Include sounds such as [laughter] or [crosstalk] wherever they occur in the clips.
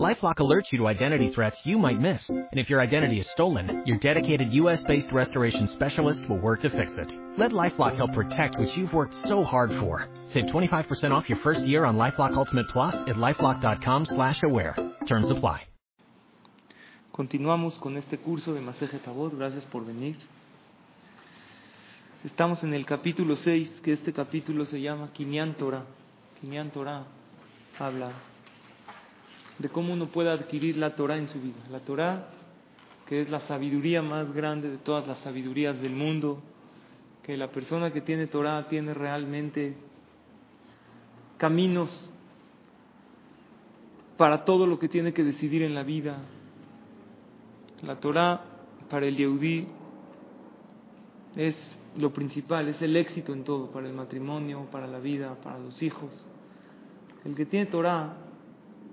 LifeLock alerts you to identity threats you might miss, and if your identity is stolen, your dedicated U.S.-based restoration specialist will work to fix it. Let LifeLock help protect what you've worked so hard for. Save 25% off your first year on LifeLock Ultimate Plus at lifeLock.com/aware. Terms apply. Continuamos con este curso de Maseje Tabot. Gracias por venir. Estamos en el capítulo 6, que este capítulo se llama Kinyan Torah. Kinyan Torah habla de cómo uno puede adquirir la Torah en su vida. La Torah, que es la sabiduría más grande de todas las sabidurías del mundo, que la persona que tiene Torah tiene realmente caminos para todo lo que tiene que decidir en la vida. La Torah para el Yehudí es lo principal, es el éxito en todo, para el matrimonio, para la vida, para los hijos. El que tiene Torah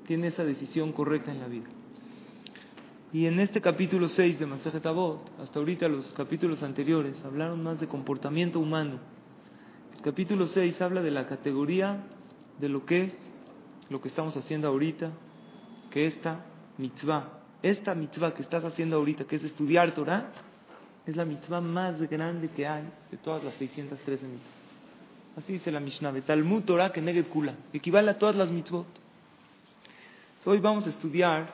tiene esa decisión correcta en la vida. Y en este capítulo 6 de Masaje Tabot, hasta ahorita los capítulos anteriores hablaron más de comportamiento humano. El capítulo 6 habla de la categoría de lo que es lo que estamos haciendo ahorita, que esta mitzvah, esta mitzvah que estás haciendo ahorita, que es estudiar Torah, es la mitzvah más grande que hay de todas las 613 mitzvahs. Así dice la Mishnah, Talmud Torah que kula, equivale a todas las mitzvot. Hoy vamos a estudiar,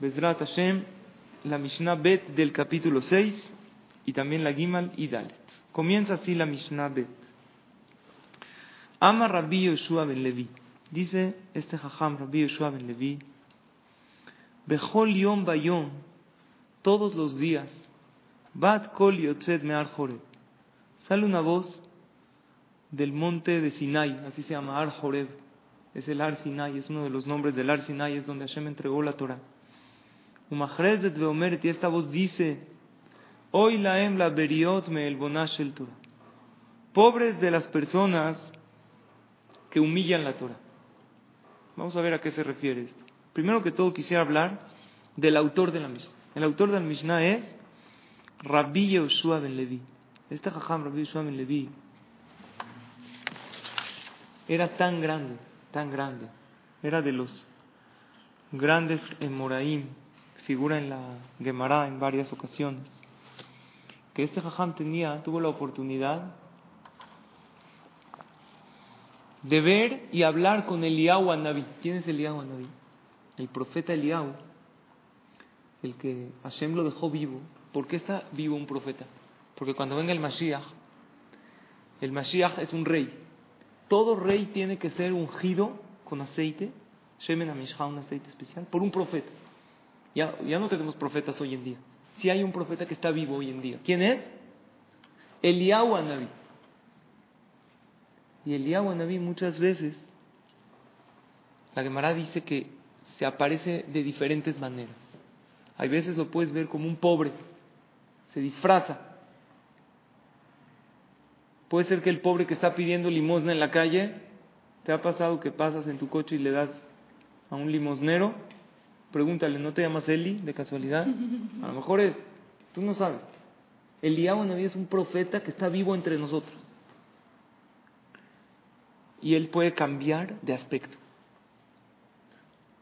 Bezrat Hashem, la Mishnah Bet del capítulo 6 y también la Gimal y Dalet. Comienza así la Mishnah Bet. Ama Rabbi Yoshua ben Levi. Dice este Jajam Rabbi Yoshua ben Levi. Bechol Yom Bayom. Todos los días. Bat Kol Yotzed Me'ar Joreb. Sale una voz del monte de Sinai, así se llama Ar Joreb es el Ar Sinai, es uno de los nombres del Ar Sinai, es donde Hashem entregó la Torah. y esta voz dice, Hoy la beriot me el bonash el Torah. Pobres de las personas que humillan la Torah. Vamos a ver a qué se refiere esto. Primero que todo quisiera hablar del autor de la Mishnah. El autor de la Mishnah es Rabbi Yoshua ben Levi. Este jajam Rabbi Yoshua ben Levi era tan grande tan grande. Era de los grandes Emoraim, figura en la Gemara en varias ocasiones. Que este jajam tenía, tuvo la oportunidad de ver y hablar con Eliyahu Naví. ¿Quién es Eliyahu Naví? El profeta Eliyahu, el que Hashem lo dejó vivo. ¿Por qué está vivo un profeta? Porque cuando venga el Mashiach, el Mashiach es un rey todo rey tiene que ser ungido con aceite, Shemen Amishha, un aceite especial, por un profeta. Ya, ya no tenemos profetas hoy en día. Si hay un profeta que está vivo hoy en día. ¿Quién es? Eliyahu Anabí. Y Eliyahu Anabí muchas veces, la Gemara dice que se aparece de diferentes maneras. Hay veces lo puedes ver como un pobre, se disfraza Puede ser que el pobre que está pidiendo limosna en la calle, ¿te ha pasado que pasas en tu coche y le das a un limosnero? Pregúntale, ¿no te llamas Eli de casualidad? A lo mejor es, tú no sabes. Eliyahu Naví es un profeta que está vivo entre nosotros. Y él puede cambiar de aspecto.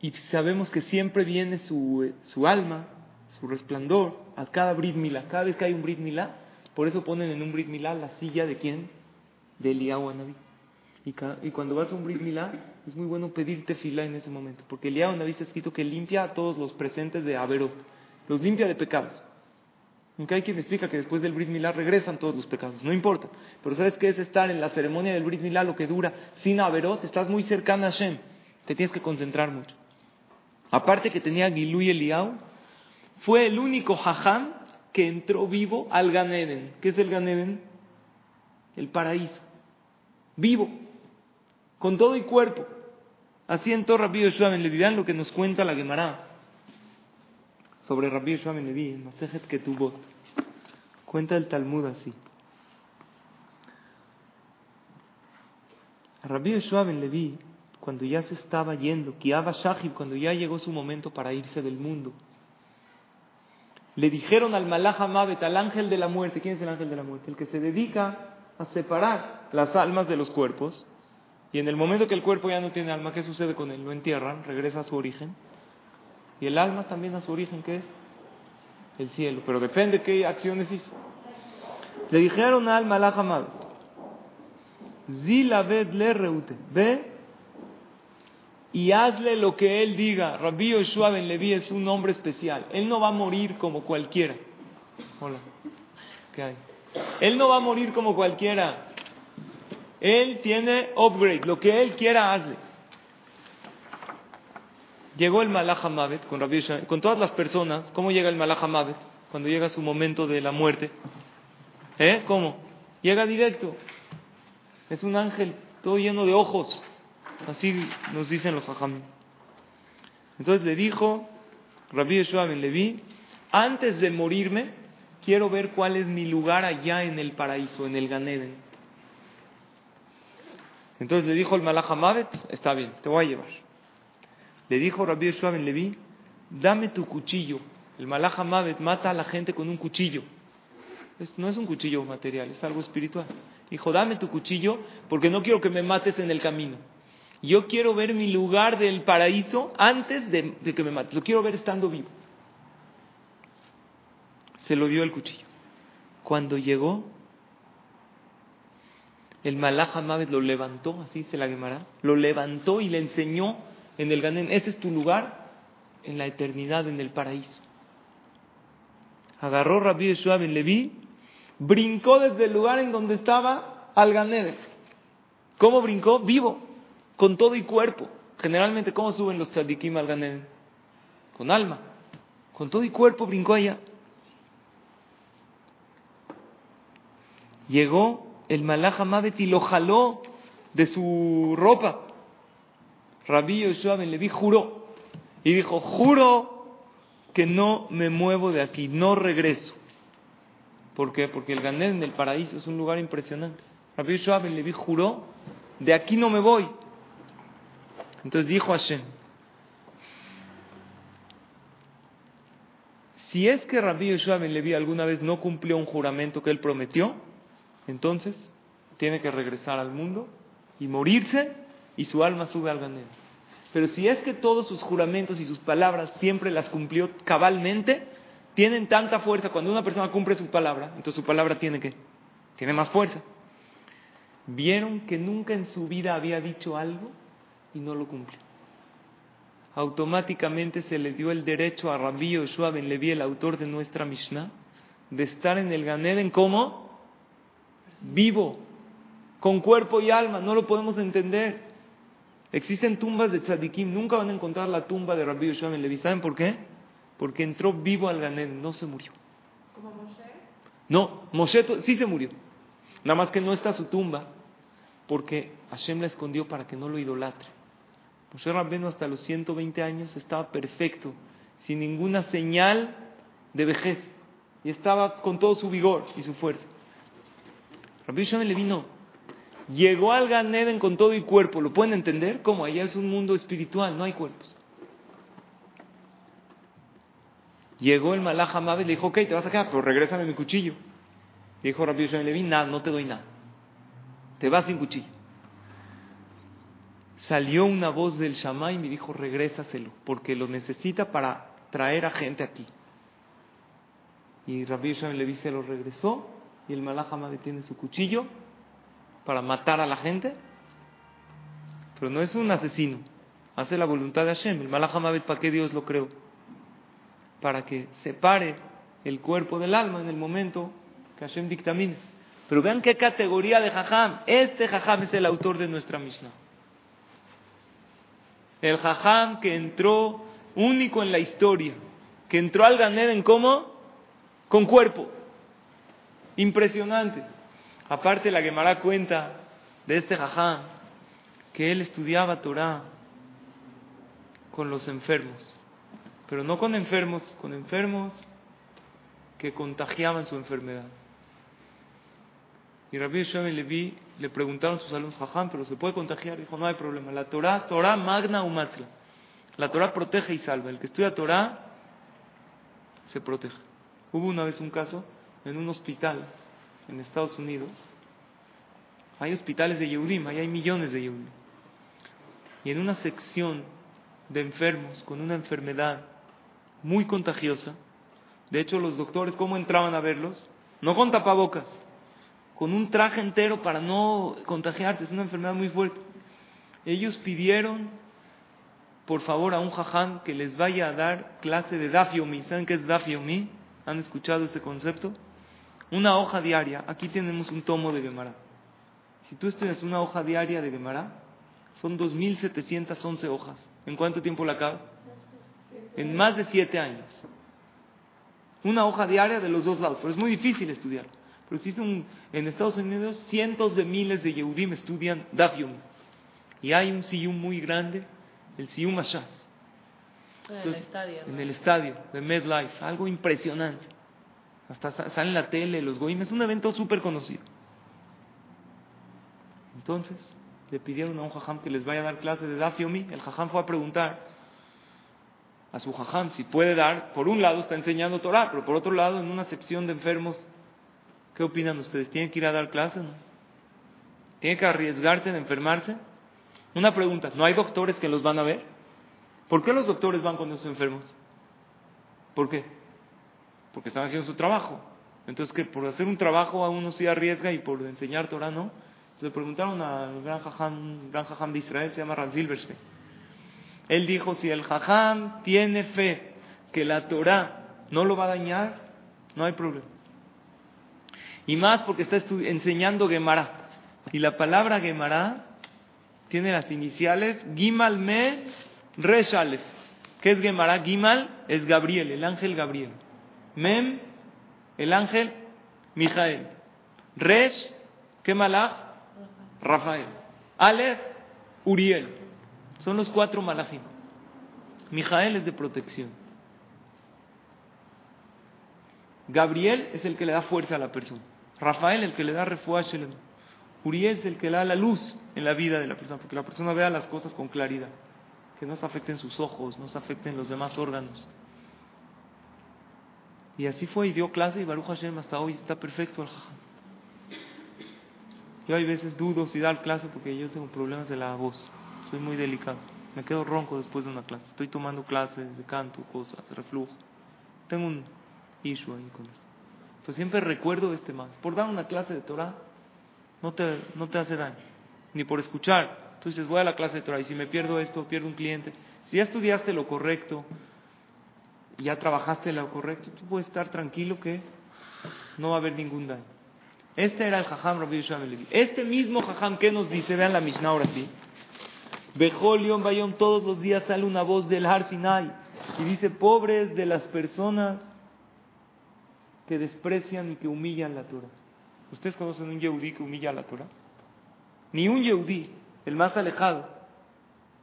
Y sabemos que siempre viene su, su alma, su resplandor, a cada Brit. Cada vez que hay un Brit por eso ponen en un Brit Milá la silla de quién? De Eliyahu Anabí. Y, y, cuando vas a un Brit Milá, es muy bueno pedirte fila en ese momento, porque Anabí está escrito que limpia a todos los presentes de Averot, los limpia de pecados. Aunque hay quien explica que después del Brit Milá regresan todos los pecados, no importa. Pero ¿sabes qué es estar en la ceremonia del Brit Milá lo que dura sin Averot? Estás muy cercana a Hashem, te tienes que concentrar mucho. Aparte que tenía Gilú y Eliyahu, fue el único jajam que entró vivo al Ganeden. ¿Qué es el Ganeden? El paraíso. Vivo. Con todo y cuerpo. Así entró Rabbi Yoshua Ben Levi. Vean lo que nos cuenta la Gemara sobre Rabbi Yoshua Ben Levi en Masejet Ketubot. Cuenta el Talmud así. Rabbi Yoshua Ben Levi, cuando ya se estaba yendo, Kiaba Shahib, cuando ya llegó su momento para irse del mundo, le dijeron al Malach Mabet, al ángel de la muerte, ¿quién es el ángel de la muerte? El que se dedica a separar las almas de los cuerpos, y en el momento que el cuerpo ya no tiene alma, ¿qué sucede con él? Lo entierran, regresa a su origen, y el alma también a su origen, ¿qué es? El cielo, pero depende qué acciones hizo. Le dijeron al Malach Mabet, Zilabed le reute, ve y hazle lo que él diga. Rabbi Yoshua Ben Levi es un hombre especial. Él no va a morir como cualquiera. Hola. ¿Qué hay? Él no va a morir como cualquiera. Él tiene upgrade. Lo que él quiera, hazle. Llegó el Malach con Rabbi Yoshua, con todas las personas. ¿Cómo llega el Malach cuando llega su momento de la muerte? ¿Eh? ¿Cómo? Llega directo. Es un ángel todo lleno de ojos. Así nos dicen los hajam. Entonces le dijo Rabbi Yeshua ben Levi, antes de morirme, quiero ver cuál es mi lugar allá en el paraíso, en el Ganeden. Entonces le dijo el Malach está bien, te voy a llevar. Le dijo Rabbi Yeshua ben Levi, dame tu cuchillo. El Malach mata a la gente con un cuchillo. no es un cuchillo material, es algo espiritual. Dijo, dame tu cuchillo porque no quiero que me mates en el camino. Yo quiero ver mi lugar del paraíso antes de, que me mates. Lo quiero ver estando vivo. Se lo dio el cuchillo. Cuando llegó, el Malach lo levantó, así se la quemará, lo levantó y le enseñó en el Ganén, ese es tu lugar en la eternidad, en el paraíso. Agarró Rabbi Yeshua Ben Levi, brincó desde el lugar en donde estaba al Ganén. ¿Cómo brincó? Vivo con todo y cuerpo. Generalmente, ¿cómo suben los tzadikim al Ganeden? Con alma. Con todo y cuerpo brincó allá. Llegó el Malach Mavet y lo jaló de su ropa. Rabí Yoshua Ben Levi juró y dijo, juro que no me muevo de aquí, no regreso. ¿Por qué? Porque el Ganeden del paraíso es un lugar impresionante. Rabí Yoshua Ben Levi juró, de aquí no me voy. Entonces dijo Hashem, si es que Rabbi Yeshua Ben Levi alguna vez no cumplió un juramento que él prometió, entonces tiene que regresar al mundo y morirse y su alma sube al ganero. Pero si es que todos sus juramentos y sus palabras siempre las cumplió cabalmente, tienen tanta fuerza. Cuando una persona cumple su palabra, entonces su palabra tiene que, tiene más fuerza. Vieron que nunca en su vida había dicho algo y no lo cumple. Automáticamente se le dio el derecho a Rabbi Yoshua Ben Levi, el autor de nuestra Mishnah, de estar en el Ganeden como vivo, con cuerpo y alma. No lo podemos entender. Existen tumbas de tzadikim, nunca van a encontrar la tumba de Rabbi Yoshua Ben Levi. ¿Saben por qué? Porque entró vivo al Ganeden, no se murió. ¿Como Moshe? No, Moshe sí se murió. Nada más que no está su tumba, porque Hashem la escondió para que no lo idolatre. Moshe Rabbenu hasta los 120 años estaba perfecto, sin ninguna señal de vejez, y estaba con todo su vigor y su fuerza. Rabbi Shimon le vino, llegó al Ganeden con todo y cuerpo, ¿lo pueden entender? Como allá es un mundo espiritual, no hay cuerpos. Llegó el Malach y le dijo, ok, te vas a quedar, pero regrésame mi cuchillo. dijo Rabbi Shimon nada, no te doy nada. Te vas sin cuchillo salió una voz del Shammai y me dijo, regrésaselo, porque lo necesita para traer a gente aquí. Y Rabbi Shem Levi se lo regresó y el Malach tiene su cuchillo para matar a la gente. Pero no es un asesino, hace la voluntad de Hashem. El Malach ¿para qué Dios lo creó? Para que separe el cuerpo del alma en el momento que Hashem dictamine. Pero vean qué categoría de Jajam. Este Jajam es el autor de nuestra Mishnah. El jajam que entró único en la historia, que entró al Ganeden como con cuerpo. Impresionante. Aparte la Gemara cuenta de este jajam que él estudiaba Torah con los enfermos, pero no con enfermos, con enfermos que contagiaban su enfermedad. Y Rabbi Levi Le preguntaron sus alumnos, Jajam, pero se puede contagiar. Dijo, no hay problema. La Torah, Torah magna umatzla. La Torah protege y salva. El que estudia Torah se protege. Hubo una vez un caso en un hospital en Estados Unidos. Hay hospitales de Yehudim, ahí hay millones de Yehudim. Y en una sección de enfermos con una enfermedad muy contagiosa, de hecho los doctores, ¿cómo entraban a verlos? No con tapabocas, con un traje entero para no contagiarte, es una enfermedad muy fuerte. Ellos pidieron, por favor, a un jaján que les vaya a dar clase de dafiomi. ¿Saben qué es dafiomi? ¿Han escuchado ese concepto? Una hoja diaria. Aquí tenemos un tomo de Gemara. Si tú estudias una hoja diaria de Gemara, son 2.711 hojas. ¿En cuánto tiempo la acabas? En más de siete años. Una hoja diaria de los dos lados. Pero es muy difícil estudiar. Pero existen en Estados Unidos cientos de miles de Yehudim estudian Dafyum. Y hay un siyum muy grande, el siyum Ashaz. En el estadio. En el estadio de MedLife. Algo impresionante. Hasta sale en la tele, los goyim. Es un evento súper conocido. Entonces, le pidieron a un jajam que les vaya a dar clase de Dafyomi. El jajam fue a preguntar a su jajam si puede dar. Por un lado está enseñando Torah, pero por otro lado, en una sección de enfermos, ¿qué opinan ustedes? ¿Tienen que ir a dar clases? No? ¿Tienen que arriesgarse de enfermarse? Una pregunta, ¿no hay doctores que los van a ver? ¿Por qué los doctores van con esos enfermos? ¿Por qué? Porque están haciendo su trabajo. Entonces, que por hacer un trabajo a uno sí arriesga y por enseñar Torah no. Le preguntaron al gran jajam, gran jajam de Israel, se llama Ran Silverstein. Él dijo, si el jajam tiene fe que la Torah no lo va a dañar, no hay problema. Y más porque está enseñando Gemara. Y la palabra Gemara tiene las iniciales Gimal Me Resh Aleph. ¿Qué es Gemara? Gimal es Gabriel, el ángel Gabriel. Mem, el ángel Mijael. Resh, ¿qué malach? Rafael. Aleph, Uriel. Son los cuatro malachim. Mijael es de protección. Gabriel es el que le da fuerza a la persona. Rafael el que le da refuerzo. Uriel es el que le da la luz en la vida de la persona, porque la persona vea las cosas con claridad, que no se afecten sus ojos, no se afecten los demás órganos. Y así fue y dio clase y Baruch Hashem hasta hoy está perfecto el jajam. Yo hay veces dudo si dar clase porque yo tengo problemas de la voz. Soy muy delicado. Me quedo ronco después de una clase. Estoy tomando clases de canto, cosas, reflujo. Tengo un issue ahí con esto. Pues siempre recuerdo este más. Por dar una clase de Torah no te, no te hace daño. Ni por escuchar. Tú dices, voy a la clase de Torah y si me pierdo esto, pierdo un cliente. Si ya estudiaste lo correcto, y ya trabajaste lo correcto, tú puedes estar tranquilo que no va a haber ningún daño. Este era el Jajam Rabbi Levi. Este mismo Jajam que nos dice, vean la Mishnah ahora sí. Bejolion Bayom, todos los días sale una voz del Har Sinai y dice, pobres de las personas que desprecian y que humillan la Torah. ¿Ustedes conocen un Yehudí que humilla la Torah? Ni un Yehudí, el más alejado,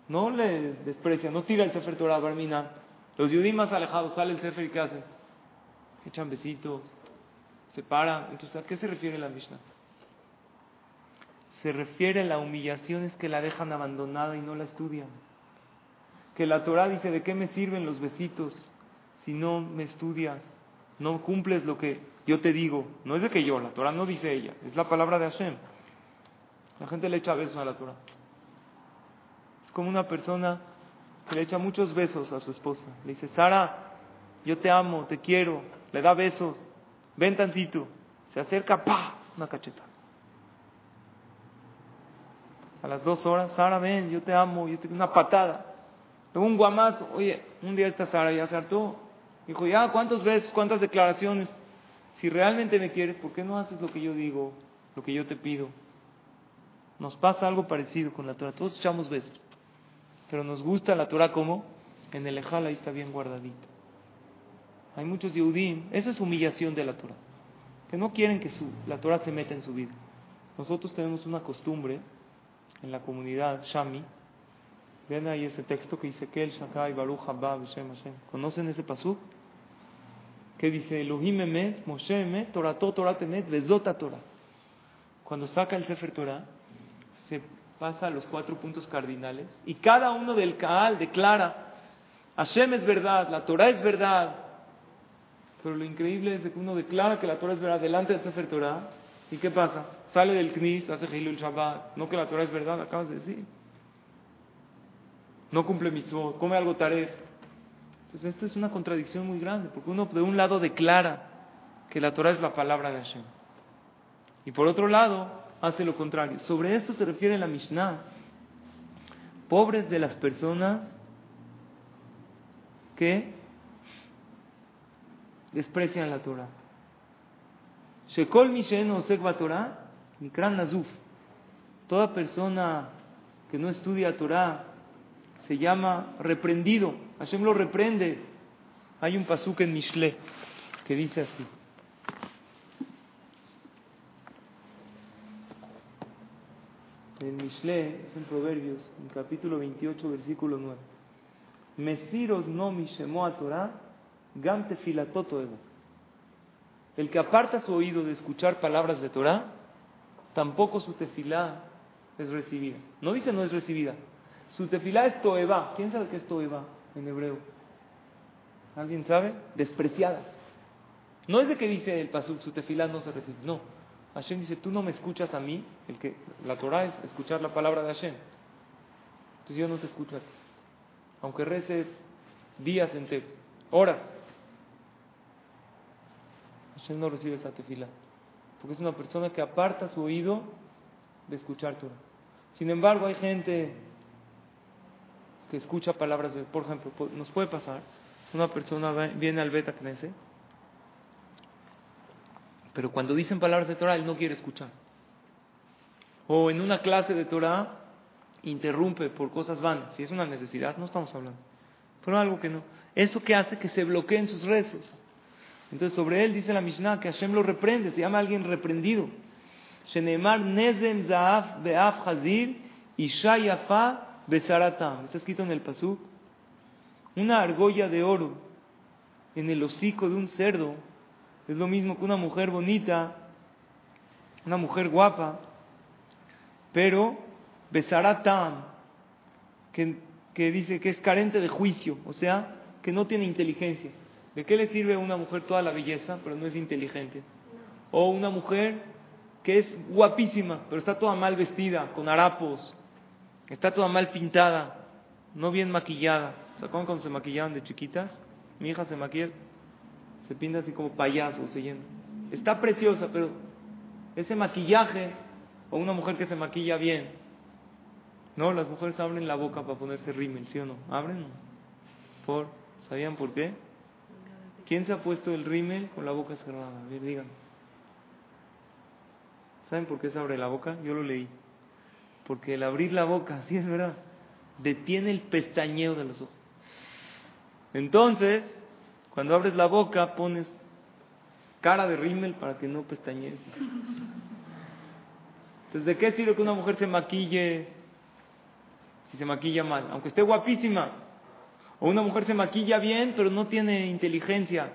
no le desprecia, no tira el Sefer Torah, Barmina. Los Yehudí más alejados, sale el Sefer y ¿qué hacen? Echan besitos, se paran. Entonces, ¿a qué se refiere la Mishnah? Se refiere a la humillación es que la dejan abandonada y no la estudian. Que la Torah dice, ¿de qué me sirven los besitos si no me estudias? No cumples lo que yo te digo. No es de que yo, la Torah no dice ella, es la palabra de Hashem. La gente le echa besos a la Torah. Es como una persona que le echa muchos besos a su esposa. Le dice, Sara, yo te amo, te quiero. Le da besos. Ven tantito. Se acerca, pa, una cacheta. A las dos horas, Sara, ven, yo te amo, yo te una patada. Luego un guamazo. Oye, un día esta Sara ya se hartó. Dijo, ya, ¿cuántos besos, cuántas declaraciones? Si realmente me quieres, ¿por qué no haces lo que yo digo, lo que yo te pido? Nos pasa algo parecido con la Torah. Todos echamos besos. Pero nos gusta la Torah como en el Ejal ahí está bien guardadita. Hay muchos Yehudim, eso es humillación de la Torah, que no quieren que la Torah se meta en su vida. Nosotros tenemos una costumbre en la comunidad Shami, ven ahí ese texto que dice que el Shakai Baruch Haba Hashem Hashem. ¿Conocen ese pasuk? Que dice Elohim Emet, Moshe Emet, Torah Temet, Vezota Torah. cuando saca el Sefer Torah, se pasa a los cuatro puntos cardinales y cada uno del Kaal declara, Hashem es verdad, la Torah es verdad. Pero lo increíble es que uno declara que la Torah es verdad delante del Sefer Torah. ¿Y qué pasa? Sale del Knis, hace el Shabbat. No que la Torah es verdad, acabas de decir. No cumple mitzvot, come algo taref. Entonces esto es una contradicción muy grande, porque uno de un lado declara que la Torah es la palabra de Hashem. Y por otro lado, hace lo contrario. Sobre esto se refiere la Mishnah. Pobres de las personas que desprecian la Torah. Shekol Mishen Osek Torah, Mikran Nazuf. Toda persona que no estudia Torah se llama reprendido. Hashem lo reprende. Hay un pasuk en Mishle que dice así. En Mishle, es en Proverbios, en capítulo 28, versículo 9. Mesiros no mishemo a Torah, gam. El que aparta su oído de escuchar palabras de Torah, tampoco su tefilá es recibida. No dice no es recibida, su tefilá es toeba. ¿Quién sabe qué es toeba en hebreo? ¿Alguien sabe? Despreciada. No es de que dice el pasuk, su tefilá no se recibe. No. Hashem dice, tú no me escuchas a mí. El que, la Torah es escuchar la palabra de Hashem. Entonces yo no te escucho a ti. Aunque reces días enteros, horas. Hashem no recibe esa tefilá. Porque es una persona que aparta su oído de escuchar Torah. Sin embargo, hay gente escucha palabras de, por ejemplo, nos puede pasar, una persona viene al Beta Knesset, pero cuando dicen palabras de Torah, él no quiere escuchar. O en una clase de Torah, interrumpe por cosas vanas. Si es una necesidad, no estamos hablando. Pero algo que no. Eso que hace que se bloqueen sus rezos. Entonces, sobre él dice la Mishnah que Hashem lo reprende, se llama alguien reprendido. Shenemar nezem zaaf beaf hazir isha yafa Besaratam, está escrito en el Pasuk, una argolla de oro en el hocico de un cerdo es lo mismo que una mujer bonita, una mujer guapa, pero Besaratam, que, que dice que es carente de juicio, o sea, que no tiene inteligencia. ¿De qué le sirve a una mujer toda la belleza, pero no es inteligente? O una mujer que es guapísima, pero está toda mal vestida, con harapos, Está toda mal pintada, no bien maquillada. ¿Se acuerdan cuando se maquillaban de chiquitas? Mi hija se maquilla, se pinta así como payaso, se llena. Está preciosa, pero ese maquillaje, o una mujer que se maquilla bien, no, las mujeres abren la boca para ponerse rímel, ¿sí o no? ¿Abren? ¿Por? ¿Sabían por qué? ¿Quién se ha puesto el rímel con la boca cerrada? A ver, digan. ¿Saben por qué se abre la boca? Yo lo leí. Porque el abrir la boca, sí es verdad, detiene el pestañeo de los ojos. Entonces, cuando abres la boca, pones cara de rímel para que no pestañees. Entonces, ¿de qué sirve que una mujer se maquille si se maquilla mal? Aunque esté guapísima. O una mujer se maquilla bien, pero no tiene inteligencia.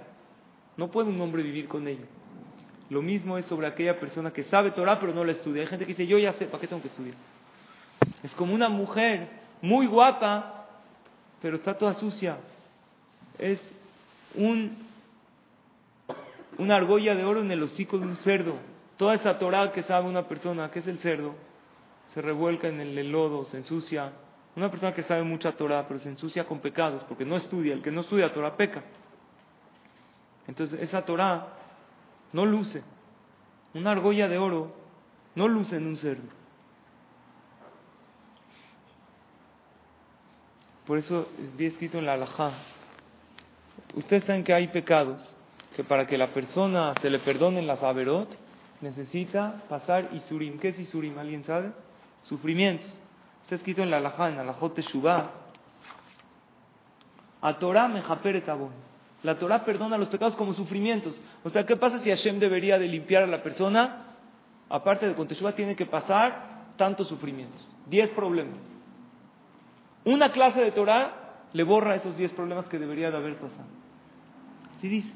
No puede un hombre vivir con ella. Lo mismo es sobre aquella persona que sabe Torah, pero no la estudia. Hay gente que dice, yo ya sé, ¿para qué tengo que estudiar? Es como una mujer muy guapa, pero está toda sucia. Es un, una argolla de oro en el hocico de un cerdo. Toda esa Torah que sabe una persona, que es el cerdo, se revuelca en el lodo, se ensucia. Una persona que sabe mucha Torah, pero se ensucia con pecados, porque no estudia. El que no estudia Torah peca. Entonces esa Torah no luce. Una argolla de oro no luce en un cerdo. Por eso es bien escrito en la halajá. Ustedes saben que hay pecados que para que la persona se le perdonen las averot necesita pasar isurim. ¿Qué es isurim? ¿Alguien sabe? Sufrimientos. Está escrito en la halajá, en alajot teshuvah. A Torah. La Torah perdona los pecados como sufrimientos. O sea, ¿qué pasa si Hashem debería de limpiar a la persona? Aparte de con Teshuvah tiene que pasar tantos sufrimientos. Diez problemas. Una clase de Torah le borra esos diez problemas que debería de haber pasado. Así dice.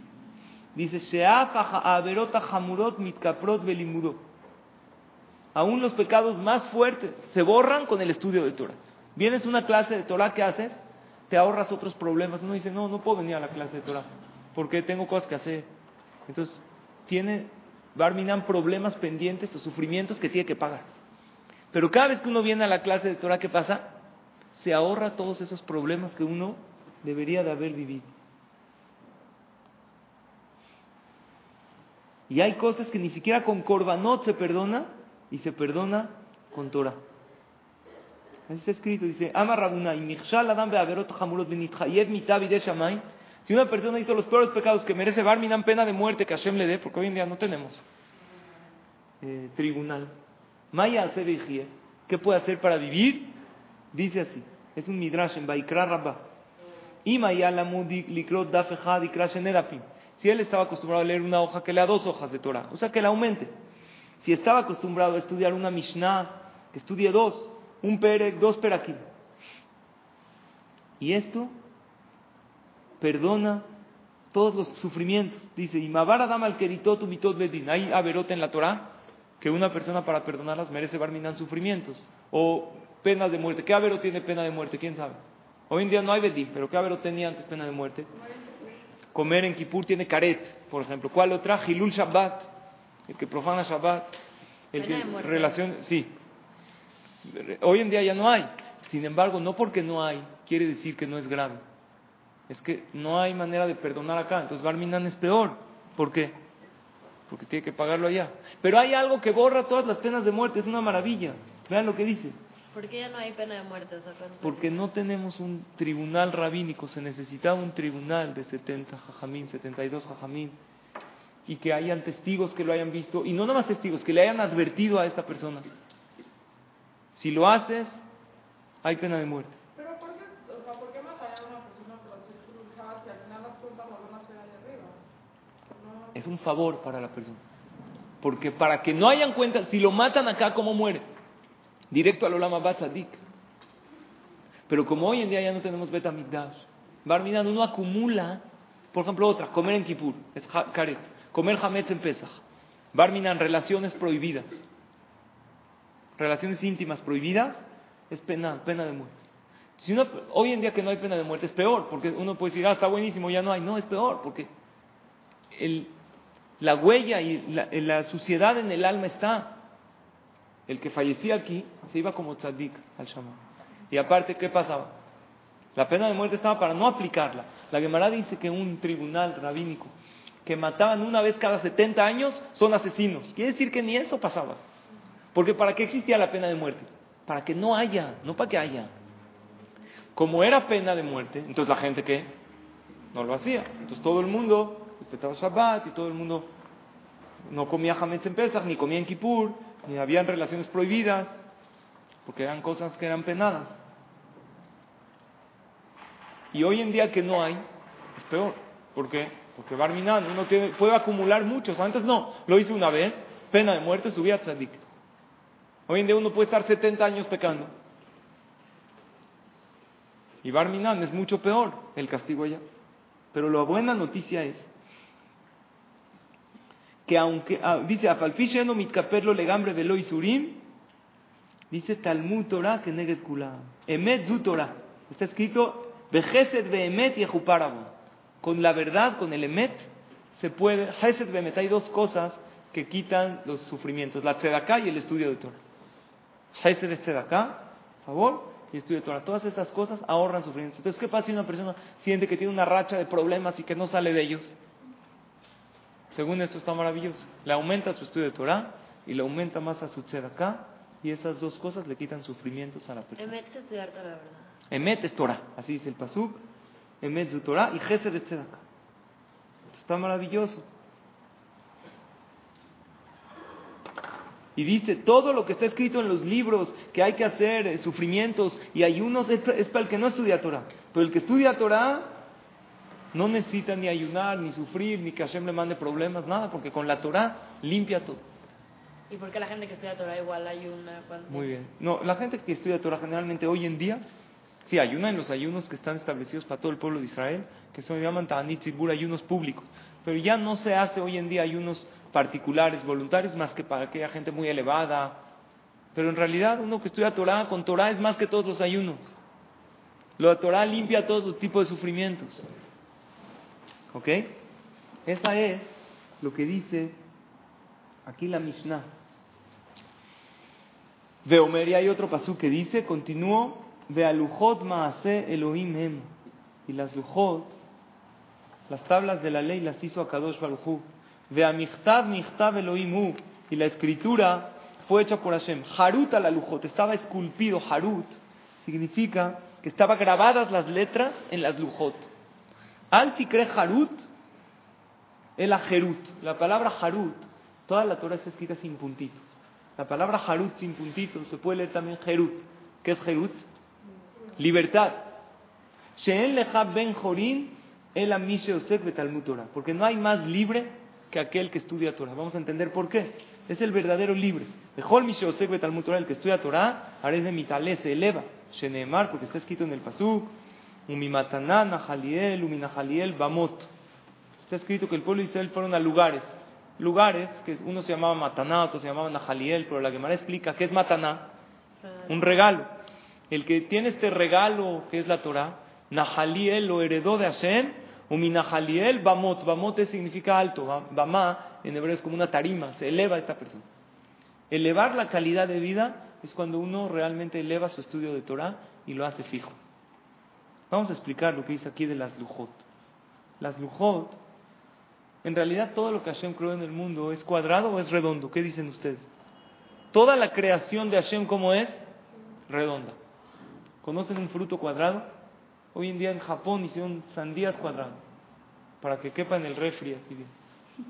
Dice, mitkaprot Aún los pecados más fuertes se borran con el estudio de Torah. Vienes a una clase de Torah, ¿qué haces? Te ahorras otros problemas. Uno dice, no, no puedo venir a la clase de Torah porque tengo cosas que hacer. Entonces, tiene Barminan problemas pendientes o sufrimientos que tiene que pagar. Pero cada vez que uno viene a la clase de Torah, ¿qué pasa? Se ahorra todos esos problemas que uno debería de haber vivido. Y hay cosas que ni siquiera con Corbanot se perdona y se perdona con Torah. Así está escrito, dice, si una persona hizo los peores pecados que merece Barminan pena de muerte que Hashem le dé, porque hoy en día no tenemos eh, tribunal, Maya ¿qué puede hacer para vivir? Dice así, es un midrash en Baikra Rabba. Si él estaba acostumbrado a leer una hoja, que lea dos hojas de Torah, o sea que la aumente. Si estaba acostumbrado a estudiar una Mishnah, que estudie dos, un Perek, dos Perakim. Y esto perdona todos los sufrimientos. Dice, y dama al mitot bedin. Hay averota en la Torah que una persona para perdonarlas merece barminan sufrimientos o penas de muerte. ¿Qué avero tiene pena de muerte? ¿Quién sabe? Hoy en día no hay bedin, pero ¿qué avero tenía antes pena de muerte? Comer en Kippur tiene caret, por ejemplo. ¿Cuál otra? Hilul Shabbat, el que profana Shabbat. El que relación, sí. Hoy en día ya no hay. Sin embargo, no porque no hay, quiere decir que no es grave es que no hay manera de perdonar acá. Entonces Barminan es peor. ¿Por qué? Porque tiene que pagarlo allá. Pero hay algo que borra todas las penas de muerte. Es una maravilla. Vean lo que dice. ¿Por qué ya no hay pena de muerte? Porque no tenemos un tribunal rabínico. Se necesitaba un tribunal de 70 jajamín, 72 jajamín. Y que hayan testigos que lo hayan visto. Y no nada más testigos, que le hayan advertido a esta persona. Si lo haces, hay pena de muerte. es un favor para la persona. Porque para que no hayan cuenta, si lo matan acá, ¿cómo muere? Directo al Olama Batzadik. Pero como hoy en día ya no tenemos Betamigdash, Barminan uno acumula, por ejemplo, otra, comer en Kippur, es karet, comer Hametz en Pesach. Barminan, relaciones prohibidas. Relaciones íntimas prohibidas es pena, pena de muerte. Si uno, hoy en día que no hay pena de muerte es peor, porque uno puede decir, ah, está buenísimo, ya no hay. No, es peor, porque la huella y la, suciedad en el alma está. El que fallecía aquí se iba como tzadik al shaman. Y aparte, ¿qué pasaba? La pena de muerte estaba para no aplicarla. La Gemara dice que un tribunal rabínico que mataban una vez cada 70 años son asesinos. Quiere decir que ni eso pasaba. Porque ¿para qué existía la pena de muerte? Para que no haya, no para que haya. Como era pena de muerte, entonces la gente que no lo hacía. Entonces todo el mundo respetaba Shabbat y todo el mundo no comía Hametz en Pesach, ni comía en Kippur, ni habían relaciones prohibidas, porque eran cosas que eran penadas. Y hoy en día que no hay, es peor. ¿Por qué? Porque Barminan uno puede acumular muchos. Antes no, lo hice una vez, pena de muerte, subía a Tzadik. Hoy en día uno puede estar 70 años pecando. Y Barminan es mucho peor el castigo allá. Pero la buena noticia es que aunque, ah, dice, no mitkaperlo legambre velo isurim, dice Talmud Torah que neget kula. Emet zu Torah. Está escrito, vejesed beemet y Con la verdad, con el emet, se puede, Hesed beemet, hay dos cosas que quitan los sufrimientos, la tzedaká y el estudio de Torah. Hesed es tzedaká, favor, y estudio de Torah. Todas estas cosas ahorran sufrimientos. Entonces, ¿qué pasa si una persona siente que tiene una racha de problemas y que no sale de ellos? Según esto está maravilloso. Le aumenta su estudio de Torah y le aumenta más a su acá y esas dos cosas le quitan sufrimientos a la persona. Emet es estudiar Torah, ¿verdad? Emet es Torah, así dice el Pasuk. Emet es Torah y Gesed es Tzedakah. Está maravilloso. Y dice, todo lo que está escrito en los libros que hay que hacer, eh, sufrimientos y ayunos, es, es para el que no estudia Torah. Pero el que estudia Torah no necesita ni ayunar, ni sufrir, ni que Hashem le mande problemas, nada, porque con la Torah limpia todo. ¿Y por qué la gente que estudia Torah igual ayuna? Muy bien. No, la gente que estudia Torah generalmente hoy en día, sí, ayuna en los ayunos que están establecidos para todo el pueblo de Israel, que se llaman Ta'anit ayunos públicos. Pero ya no se hace hoy en día ayunos particulares, voluntarios, más que para aquella gente muy elevada Pero en realidad uno que estudia Torah con Torah es más que todos los ayunos. La Torah limpia todos los tipos de sufrimientos. ¿Ok? Esa es lo que dice aquí la Mishnah. De Omer, y hay otro pasú que dice, continúo, ve alujot maase Elohim hem. Y las lujot, las tablas de la ley las hizo a Kadosh Baruchu. Ve a michtav Elohim Y la escritura fue hecha por Hashem. Harut a la estaba esculpido. Harut significa que estaban grabadas las letras en las lujot. Al tikre Harut, el Jerut. La palabra Harut, toda la Torah está escrita sin puntitos. La palabra Harut sin puntitos se puede leer también Jerut. ¿Qué es Jerut? Libertad. She'en ben jorin el Porque no hay más libre que aquel que estudia Torah. Vamos a entender por qué. Es el verdadero libre. Mejor betalmut Torah, el que estudia Torah, haré de mitale, se eleva. Sheneemar, porque está escrito en el Pasuk. Umimatana, Nahaliel, Uminahaliel, Bamot. Está escrito que el pueblo de Israel fueron a lugares lugares, que uno se llamaba Mataná, otro se llamaba Nahaliel, pero la Gemara explica qué es Mataná, un regalo. El que tiene este regalo, que es la Torah, Nahaliel lo heredó de Hashem, o mi Nahaliel Bamot, Bamot significa alto, Bamá en hebreo es como una tarima, se eleva a esta persona. Elevar la calidad de vida es cuando uno realmente eleva su estudio de Torah y lo hace fijo. Vamos a explicar lo que dice aquí de las lujot. Las lujot en realidad todo lo que Hashem creó en el mundo es cuadrado o es redondo. ¿Qué dicen ustedes? Toda la creación de Hashem, ¿cómo es? Redonda. ¿Conocen un fruto cuadrado? Hoy en día en Japón hicieron sandías cuadradas para que quepa en el refri así bien.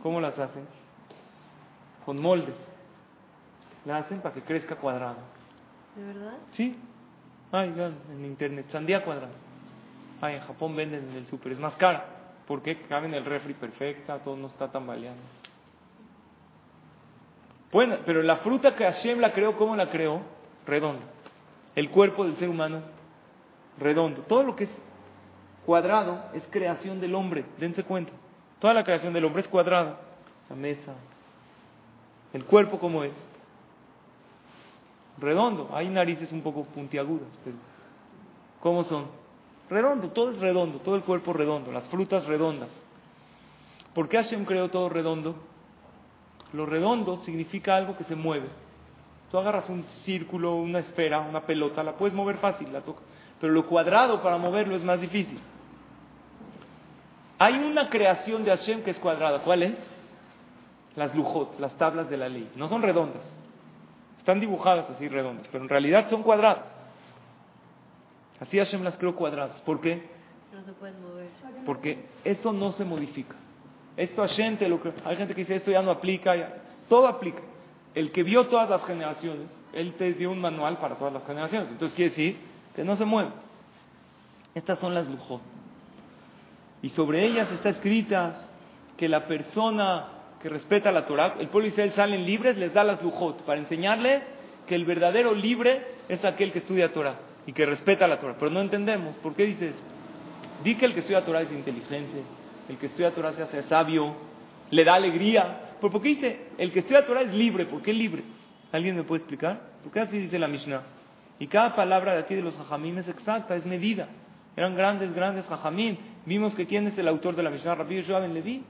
¿Cómo las hacen? Con moldes. La hacen para que crezca cuadrado. ¿De verdad? Sí. Ay, en internet, sandía cuadrada. Ay, en Japón venden en el súper, es más cara. Porque cabe en el refri perfecta, todo no está tambaleando. Bueno, pero la fruta que Hashem la creó, ¿cómo la creó? Redonda. El cuerpo del ser humano, redondo. Todo lo que es cuadrado es creación del hombre, dense cuenta. Toda la creación del hombre es cuadrada. La mesa. El cuerpo, ¿cómo es? Redondo. Hay narices un poco puntiagudas, pero ¿cómo son? Redondo, todo es redondo, todo el cuerpo redondo, las frutas redondas. ¿Por qué Hashem creó todo redondo? Lo redondo significa algo que se mueve. Tú agarras un círculo, una esfera, una pelota, la puedes mover fácil, la toca. Pero lo cuadrado para moverlo es más difícil. Hay una creación de Hashem que es cuadrada. ¿Cuál es? Las lujot, las tablas de la ley. No son redondas. Están dibujadas así redondas, pero en realidad son cuadradas. Así Hashem las creó cuadradas. ¿Por qué? No se pueden mover. Porque esto no se modifica. Esto Hashem te lo creó. Hay gente que dice esto ya no aplica. Todo aplica. El que vio todas las generaciones, él te dio un manual para todas las generaciones. Entonces quiere decir que no se mueve. Estas son las lujot. Y sobre ellas está escrita que la persona que respeta la Torah, el pueblo de Israel salen libres, les da las lujot para enseñarles que el verdadero libre es aquel que estudia Torah y que respeta la Torah. Pero no entendemos. ¿Por qué dices? Di que el que estudia Torah es inteligente, el que estudia Torah se hace sabio, le da alegría. ¿Por qué dice? El que estudia Torah es libre. ¿Por qué libre? ¿Alguien me puede explicar? ¿Por qué así dice la Mishnah? Y cada palabra de aquí de los hajamim es exacta, es medida. Eran grandes, grandes hajamim. Vimos que quién es el autor de la Mishnah, Rabbi Yoshua Ben Levi,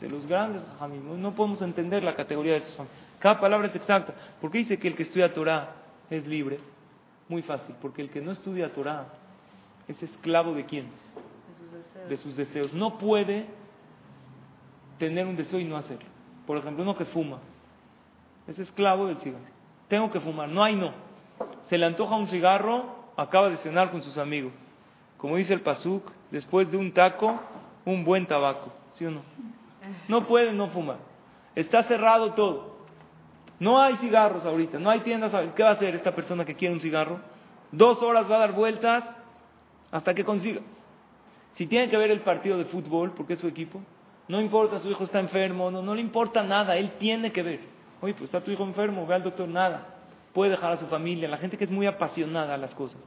de los grandes hajamim. No podemos entender la categoría de esos Cada palabra es exacta. ¿Por qué dice que el que estudia Torah es libre? Muy fácil, porque el que no estudia Torah es esclavo de quién? De sus deseos. No puede tener un deseo y no hacerlo. Por ejemplo, uno que fuma es esclavo del cigarro. Tengo que fumar, no hay no. Se le antoja un cigarro, acaba de cenar con sus amigos. Como dice el Pasuk, después de un taco, un buen tabaco. ¿Sí o no? No puede no fumar. Está cerrado todo. No hay cigarros ahorita, no hay tiendas. ¿Qué va a hacer esta persona que quiere un cigarro? Dos horas va a dar vueltas hasta que consiga. Si tiene que ver el partido de fútbol, porque es su equipo, no importa, su hijo está enfermo, no, no le importa nada, él tiene que ver. Oye, pues está tu hijo enfermo, ve al doctor, nada. Puede dejar a su familia, la gente que es muy apasionada a las cosas.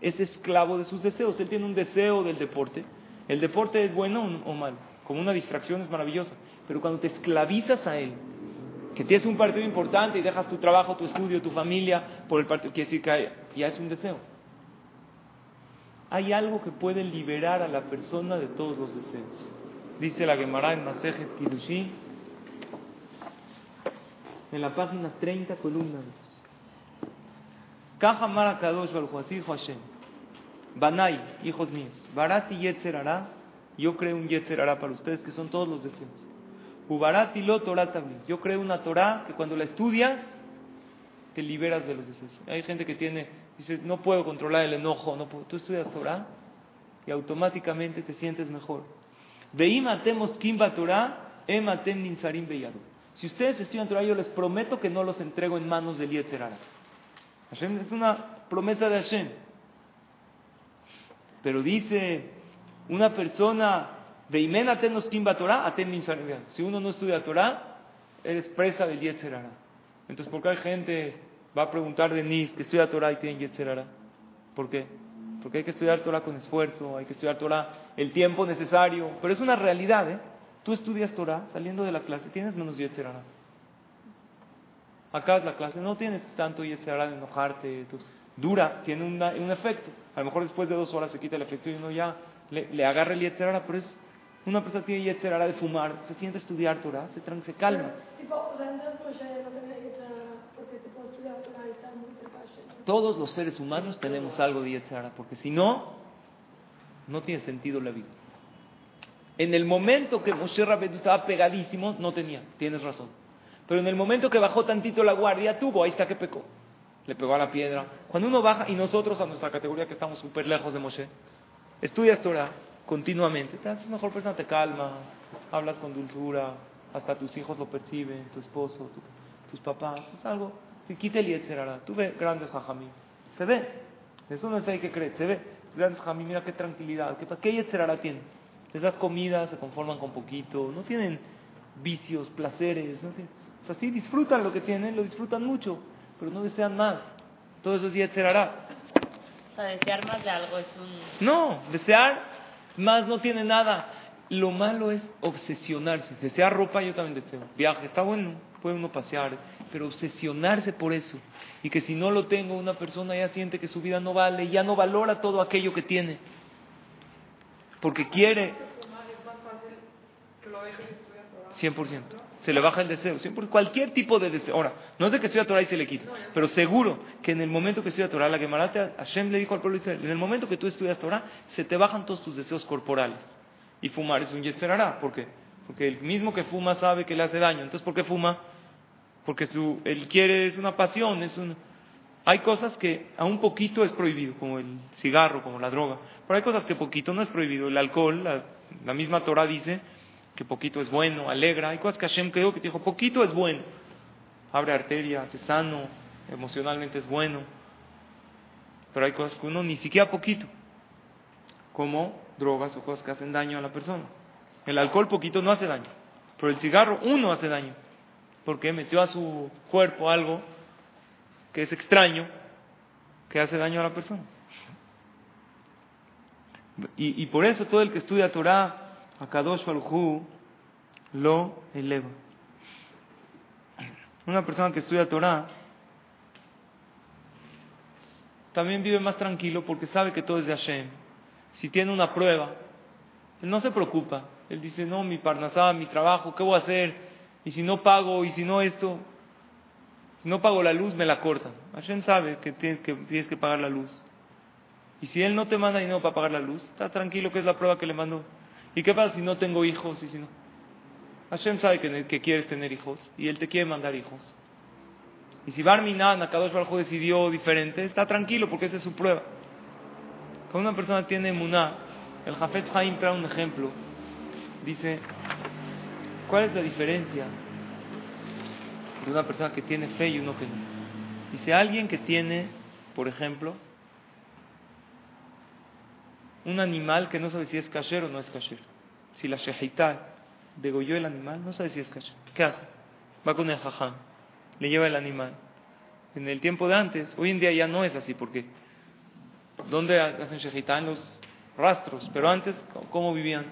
Es esclavo de sus deseos, él tiene un deseo del deporte. El deporte es bueno o malo, como una distracción es maravillosa, pero cuando te esclavizas a él, Que tienes un partido importante y dejas tu trabajo, tu estudio, tu familia por el partido, quiere decir que ya es un deseo. Hay algo que puede liberar a la persona de todos los deseos. Dice la Gemara en Masejet Kirushi, en la página 30, columna 2. Caja Mara Kadosh Hashem. Banai, hijos míos. Barati Yetzer yo creo un Yetzer para ustedes, que son todos los deseos. Ubarati lo Torah también. Yo creo una Torah que cuando la estudias, te liberas de los deseos. Hay gente que tiene, dice, no puedo controlar el enojo, no puedo. Tú estudias Torah y automáticamente te sientes mejor. Beyadu. Si ustedes estudian Torah, yo les prometo que no los entrego en manos del Yetzer Hashem es una promesa de Hashem. Pero dice una persona, Torah, Si uno no estudia Torah, eres presa del Yetzerara. Entonces, ¿por qué hay gente, va a preguntar de Nis, que estudia Torah y tiene Yetzerara? ¿Por qué? Porque hay que estudiar Torah con esfuerzo, hay que estudiar Torah el tiempo necesario. Pero es una realidad, ¿eh? Tú estudias Torah, saliendo de la clase, tienes menos Yetzerara. Acá es la clase, no tienes tanto Yetzerara de enojarte. Dura, tiene un efecto. A lo mejor después de dos horas se quita el efecto y uno ya le, agarra el Yetzerara, pero es una persona tiene Yetzerara de fumar, se siente a estudiar Torah, se, se calma. Todos los seres humanos tenemos algo de Yetzerara, porque si no, no tiene sentido la vida. En el momento que Moshe Rabbeinu estaba pegadísimo, no tenía, tienes razón. Pero en el momento que bajó tantito la guardia, tuvo, ahí está que pecó. Le pegó a la piedra. Cuando uno baja, y nosotros a nuestra categoría que estamos súper lejos de Moshe, estudias Torah continuamente, te haces mejor persona, te calmas, hablas con dulzura, hasta tus hijos lo perciben, tu esposo, tus papás, es algo, quita el yetzerara. Tú ves grandes jajamí, se ve, eso no es ahí que creer, se ve, grandes jajamí, mira qué tranquilidad, qué, qué yetzerara tienen. Les das comida, se conforman con poquito, no tienen vicios, placeres, no tienen, o sea, sí disfrutan lo que tienen, lo disfrutan mucho, pero no desean más. Todo eso es yetzerara. O sea, desear más de algo es un... No, desear más no tiene nada. Lo malo es obsesionarse. Desear ropa yo también deseo. Viaje, está bueno, puede uno pasear, pero obsesionarse por eso. Y que si no lo tengo, una persona ya siente que su vida no vale, ya no valora todo aquello que tiene. Porque quiere... 100% se le baja el deseo. Siempre, cualquier tipo de deseo. Ahora, no es de que estudia Torah y se le quita, pero seguro que en el momento que estudia Torah, la Gemara Hashem le dijo al pueblo de Israel, en el momento que tú estudias Torah, se te bajan todos tus deseos corporales. Y fumar es un yetzerará. ¿Por qué? Porque el mismo que fuma sabe que le hace daño. Entonces, ¿por qué fuma? Porque su, él quiere, es una pasión, es un... Hay cosas que a un poquito es prohibido, como el cigarro, como la droga. Pero hay cosas que poquito no es prohibido. El alcohol, la, la misma Torah dice que poquito es bueno, alegra. Hay cosas que Hashem creó que te dijo, poquito es bueno. Abre arterias, es sano, emocionalmente es bueno. Pero hay cosas que uno ni siquiera poquito, como drogas o cosas que hacen daño a la persona. El alcohol poquito no hace daño, pero el cigarro uno hace daño, porque metió a su cuerpo algo que es extraño, que hace daño a la persona. Y, y por eso todo el que estudia Torah a Kadosh lo eleva. Una persona que estudia Torah también vive más tranquilo porque sabe que todo es de Hashem. Si tiene una prueba, él no se preocupa. Él dice, no, mi parnasá, mi trabajo, ¿qué voy a hacer? Y si no pago, y si no esto, si no pago la luz, me la cortan. Hashem sabe que tienes que, tienes que pagar la luz. Y si él no te manda dinero para pagar la luz, está tranquilo que es la prueba que le mandó. ¿Y qué pasa si no tengo hijos y si no? Hashem sabe que, quieres tener hijos y Él te quiere mandar hijos. Y si Barminan, Akadosh Baruj decidió diferente, está tranquilo porque esa es su prueba. Cuando una persona tiene muná, el Jafet Haim trae un ejemplo. Dice, ¿cuál es la diferencia de una persona que tiene fe y uno que no? Dice, alguien que tiene, por ejemplo, un animal que no sabe si es kasher o no es kasher. Si la shehita degolló el animal, no sabe si es kasher. ¿Qué hace? Va con el jajam, le lleva el animal. En el tiempo de antes, hoy en día ya no es así, porque ¿dónde hacen shehita? En los rastros. Pero antes, ¿cómo vivían?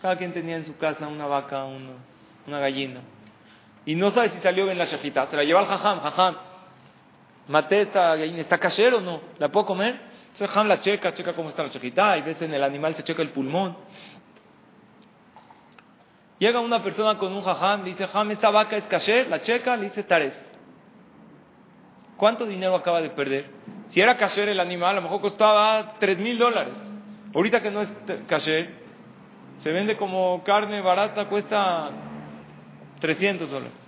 Cada quien tenía en su casa una vaca, una, gallina. y no sabe si salió bien la shejita, se la lleva al jajam, jajam, maté esta ¿está cayer o no? ¿La puedo comer? Entonces jajam la checa, checa cómo está la shejita, y ves en el animal se checa el pulmón. Llega una persona con un jajam, dice, jajam, esta vaca es cayer, la checa, le dice, tares. ¿Cuánto dinero acaba de perder? Si era cayer el animal, a lo mejor costaba tres mil dólares. Ahorita que no es cayer, se vende como carne barata, cuesta 300 dólares.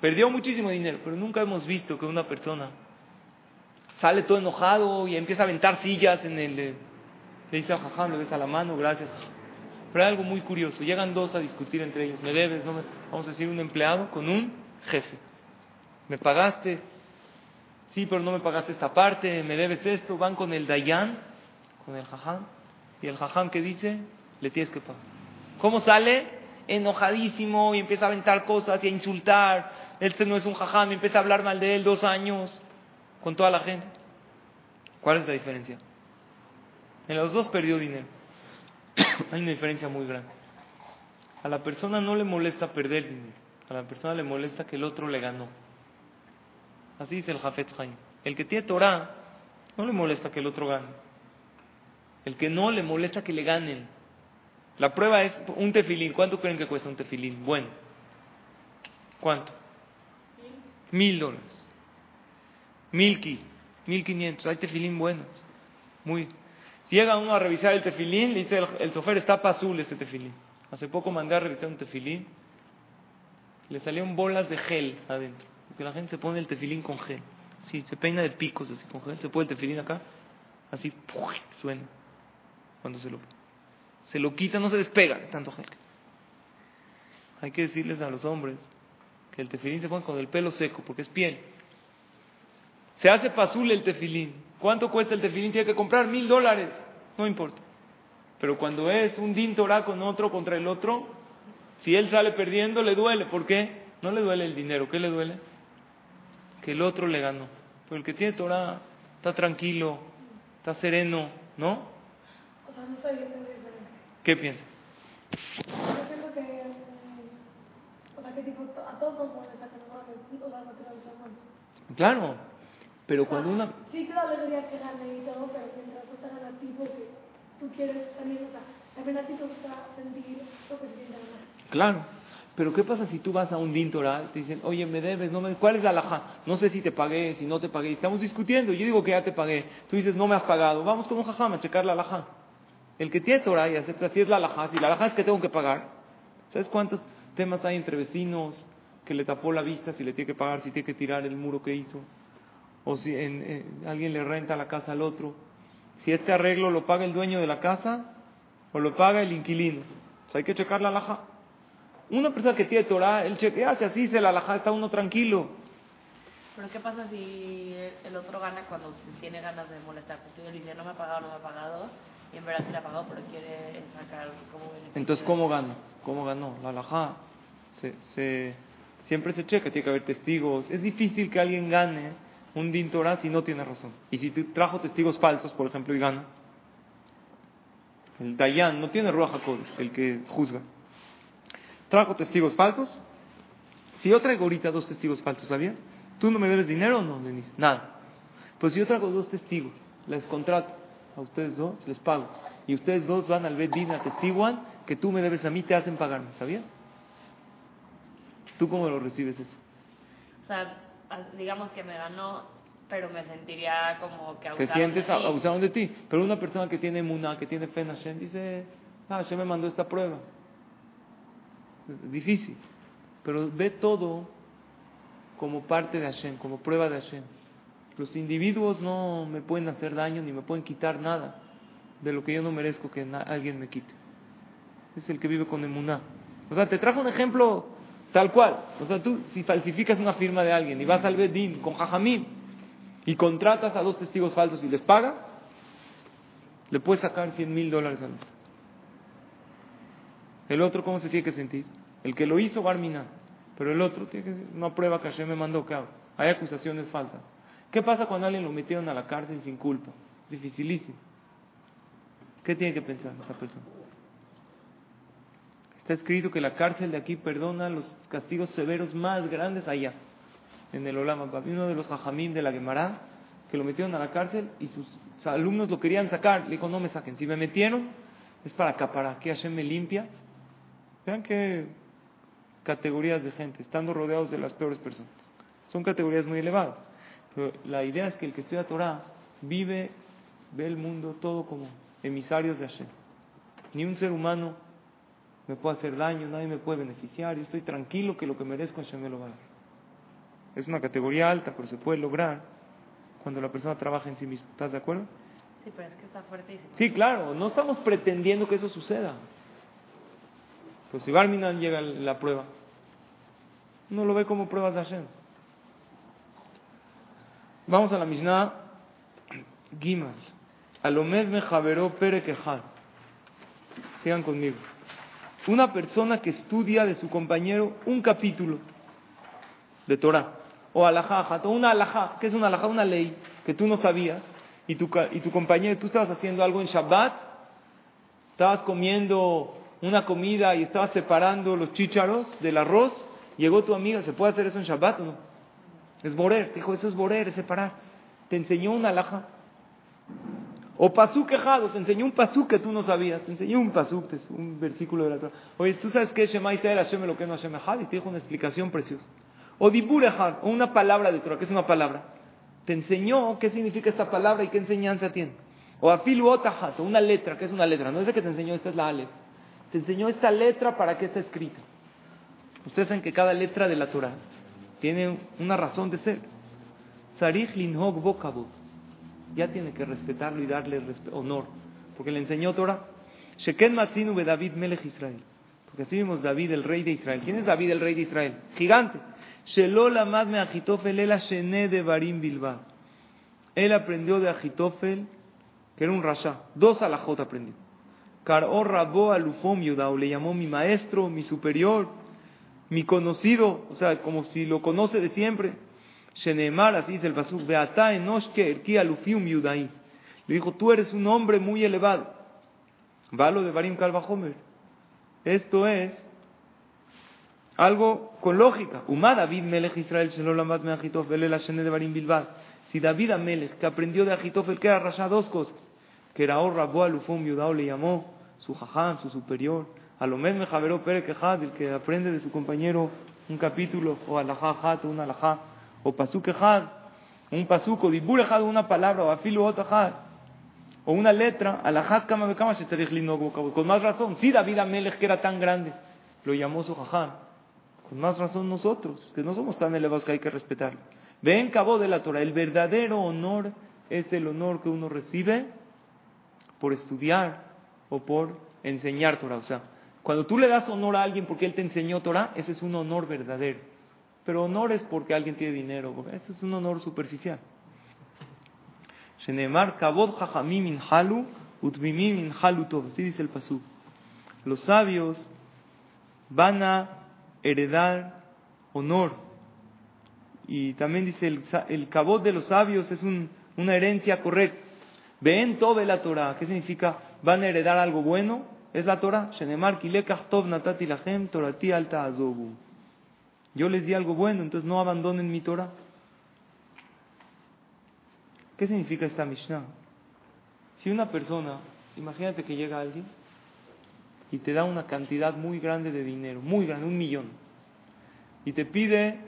Perdió muchísimo dinero, pero nunca hemos visto que una persona sale todo enojado y empieza a aventar sillas en el... Le dice a Jajam, le besa la mano, gracias. Pero hay algo muy curioso. Llegan dos a discutir entre ellos. Me debes, no vamos a decir, un empleado con un jefe. Me pagaste, sí, pero no me pagaste esta parte, me debes esto. Van con el Dayan, con el Jajam. Y el Jajam que dice, le tienes que pagar. ¿Cómo sale? enojadísimo y empieza a aventar cosas y a insultar. Este no es un jajam, empieza a hablar mal de él dos años con toda la gente. ¿Cuál es la diferencia? En los dos perdió dinero. [coughs] Hay una diferencia muy grande. A la persona no le molesta perder dinero. A la persona le molesta que el otro le ganó. Así dice el Jafet Haim. El que tiene Torah no le molesta que el otro gane. El que no le molesta que le ganen. La prueba es un tefilín. ¿Cuánto creen que cuesta un tefilín? Bueno. ¿Cuánto? Mil dólares. Mil ki. Mil quinientos. Hay tefilín buenos. Muy. Si llega uno a revisar el tefilín, le dice el, el sofer está azul este tefilín. Hace poco mandé a revisar un tefilín. Le salieron bolas de gel adentro. Porque la gente se pone el tefilín con gel. Sí, se peina de picos así con gel. Se pone el tefilín acá. Así, suena. Cuando se lo se lo quita, no se despega tanto gel. Hay que decirles a los hombres que el tefilín se pone con el pelo seco porque es piel. Se hace pasule el tefilín. ¿Cuánto cuesta el tefilín? Tiene que comprar mil dólares. No importa. Pero cuando es un din Torah con otro contra el otro, si él sale perdiendo, le duele. ¿Por qué? No le duele el dinero. ¿Qué le duele? Que el otro le ganó. Pero el que tiene Torah está tranquilo, está sereno, ¿no? O sea, no ¿Qué piensas? Yo pienso que, o sea, que tipo, a todos nos molesta que nos hagan o Claro, pero cuando una... Sí, te da alegría que gane y todo, pero mientras a ti porque tú quieres también, o sea, también a ti te gusta sentir lo que siente. Claro. Pero ¿qué pasa si tú vas a un dintoral y te dicen, oye, me debes, no me... ¿cuál es la alhaja? No sé si te pagué, si no te pagué. Estamos discutiendo, yo digo que ya te pagué. Tú dices, no me has pagado. Vamos con un jajam a checar la alhaja. El que tiene Torah y acepta, si es la alajá, si la alajá es que tengo que pagar, ¿sabes cuántos temas hay entre vecinos que le tapó la vista, si le tiene que pagar, si tiene que tirar el muro que hizo? O si alguien le renta la casa al otro. Si este arreglo lo paga el dueño de la casa o lo paga el inquilino. hay que checar la alajá. Una persona que tiene Torah, él chequea, si así se la alajá, está uno tranquilo. Pero ¿qué pasa si el otro gana cuando tiene ganas de molestar? Porque él dice, no me ha pagado, no me ha pagado y en verdad se la pagado, pero quiere sacar como Entonces, ¿cómo ganó? ¿Cómo ganó? La alajá se, se, siempre se checa, tiene que haber testigos. Es difícil que alguien gane un din si no tiene razón. Y si trajo testigos falsos, por ejemplo, y gana, el Dayan no tiene Ruach HaKodesh, el que juzga. Trajo testigos falsos. Si yo traigo ahorita dos testigos falsos, ¿sabías? ¿Tú no me debes dinero o no, Denise? Nada. Pues si yo traigo dos testigos, les contrato a ustedes dos, les pago. Y ustedes dos van al Bedín, atestiguan que tú me debes a mí, te hacen pagarme, ¿sabías? ¿Tú cómo lo recibes eso? O sea, digamos que me ganó, pero me sentiría como que abusaron Te sientes de abusaron de ti. Pero una persona que tiene muna, que tiene fe en Hashem, dice, ah, Hashem me mandó esta prueba. Es difícil. Pero ve todo como parte de Hashem, como prueba de Hashem. Los individuos no me pueden hacer daño ni me pueden quitar nada de lo que yo no merezco que alguien me quite. Es el que vive con emuná. O sea, te trajo un ejemplo tal cual. O sea, tú si falsificas una firma de alguien y vas al Bedín con jajamín y contratas a dos testigos falsos y les pagas, le puedes sacar 100 mil dólares al otro. El otro, ¿cómo se tiene que sentir? El que lo hizo, Barmina. Pero el otro tiene que ser una prueba que Hashem me mandó que haga. Hay acusaciones falsas. ¿Qué pasa cuando alguien lo metieron a la cárcel sin culpa? Dificilísimo. ¿Qué tiene que pensar esa persona? Está escrito que la cárcel de aquí perdona los castigos severos más grandes allá, en el Olama. Uno de los jajamim de la Gemara, que lo metieron a la cárcel y sus alumnos lo querían sacar. Le dijo, no me saquen. Si me metieron, es para acaparar. Que Hashem me limpia. Vean qué categorías de gente, estando rodeados de las peores personas. Son categorías muy elevadas. Pero la idea es que el que estudia Torah vive, ve el mundo todo como emisarios de Hashem. Ni un ser humano me puede hacer daño, nadie me puede beneficiar. Yo estoy tranquilo que lo que merezco Hashem me lo va a dar. Es una categoría alta, pero se puede lograr cuando la persona trabaja en sí misma. ¿Estás de acuerdo? Sí, pero es que está fuertísimo. Sí, claro, no estamos pretendiendo que eso suceda. Pero si Barminan llega la prueba, no lo ve como pruebas de Hashem. Vamos a la Mishnah Gimal. Alomed me javeró pere. Sigan conmigo. Una persona que estudia de su compañero un capítulo de Torah. O alajá, o una alajá. ¿Qué es una alajá? Una ley que tú no sabías. Y tu, y tu compañero, tú estabas haciendo algo en Shabbat. Estabas comiendo una comida y estabas separando los chícharos del arroz. Llegó tu amiga, ¿se puede hacer eso en Shabbat o no? Es borer, dijo, eso es borer, es separar. Te enseñó una alhaja. O pasú quejado, te enseñó un pasú que tú no sabías, te enseñó un pasú, un versículo de la Torah. Oye, ¿tú sabes qué es Shema Israel Hashem lo que no Hashem Y te dijo una explicación preciosa. O dibur o una palabra de Torah, que es una palabra. Te enseñó qué significa esta palabra y qué enseñanza tiene. O afilu otahat, una letra, que es una letra. No es de que te enseñó, esta es la alef. Te enseñó esta letra para qué está escrita. Ustedes saben que cada letra de la Torah tiene una razón de ser. Sarich linhog bokabot. Ya tiene que respetarlo y darle honor. Porque le enseñó Torah. Sheken matzinu be David melech Israel. Porque así vimos David, el rey de Israel. ¿Quién es David, el rey de Israel? Gigante. Shelol amad me Achitofel el shene de Barim Bilba. Él aprendió de Achitofel, que era un rasha. Dos alajot aprendió. Karor rabo alufom yudao. Le llamó mi maestro, mi superior mi conocido, o sea, como si lo conoce de siempre. Shenemar, así dice el Pasuk, Beata enoshke erki alufium yudai. Le dijo, tú eres un hombre muy elevado. Valo de Barim Kalvahomer. Esto es algo con lógica. Umar David Melech Israel Shelolamat me Achitofel el Shene de Barim Bilbad. Si David Amelech, que aprendió de Achitofel, que era Rasha, dos cosas. Que era Or Rabu Alufum Yudao le llamó su jajam, su superior a lo me Javeró Pere Quejad, el que aprende de su compañero un capítulo, o alajá hat, una alajá, o pasú quejad, un pasuk, o dibur una palabra, o afilu otahad, o una letra, alajá kama bekama con más razón. Sí, David Amelech, que era tan grande, lo llamó su. Con más razón nosotros, que no somos tan elevados que hay que respetarlo. Ven cabo de la Torah, el verdadero honor es el honor que uno recibe por estudiar o por enseñar Torah. O sea, cuando tú le das honor a alguien porque él te enseñó Torah, ese es un honor verdadero. Pero honor es porque alguien tiene dinero. Ese es un honor superficial. Shenemar kabod min halu min halu Así dice el pasú. Los sabios van a heredar honor. Y también dice el, el de los sabios es una herencia correcta. Ven todo la Torah. ¿Qué significa? Van a heredar algo bueno es la Torah. Shenemar tov natati lachem torati alta azobu. Yo les di algo bueno, entonces no abandonen mi Torah. ¿Qué significa esta Mishnah? Si una persona, imagínate que llega alguien y te da una cantidad muy grande de dinero, muy grande, un millón, y te pide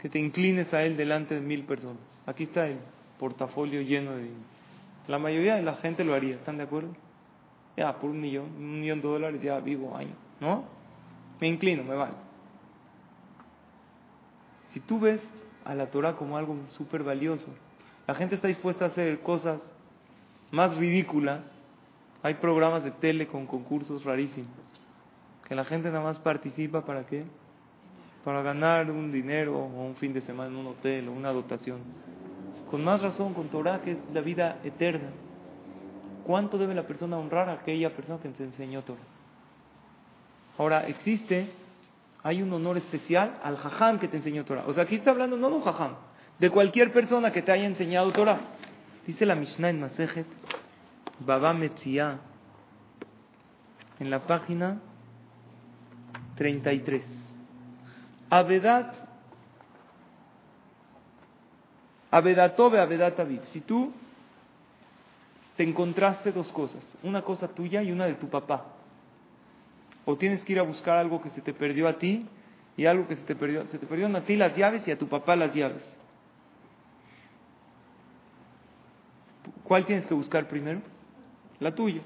que te inclines a él delante de mil personas. Aquí está el portafolio lleno de dinero. La mayoría de la gente lo haría, ¿están de acuerdo? ya por un millón, un millón de dólares ya vivo año, ¿no? Me inclino, me vale. Si tú ves a la Torah como algo súper valioso, la gente está dispuesta a hacer cosas más ridículas. Hay programas de tele con concursos rarísimos, que la gente nada más participa para qué? Para ganar un dinero o un fin de semana en un hotel o una dotación. Con más razón con Torah, que es la vida eterna. ¿Cuánto debe la persona honrar a aquella persona que te enseñó Torah? Ahora, existe, hay un honor especial al jajam que te enseñó Torah. O sea, aquí está hablando no de un jajam, de cualquier persona que te haya enseñado Torah. Dice la Mishnah en Masejet, Baba Metzia, en la página 33. Avedat, Avedatobe, Avedat Aviv. Si tú te encontraste dos cosas, una cosa tuya y una de tu papá, o tienes que ir a buscar algo que se te perdió a ti y algo que se te perdió, se te perdieron a ti las llaves y a tu papá las llaves. ¿Cuál tienes que buscar primero? La tuya.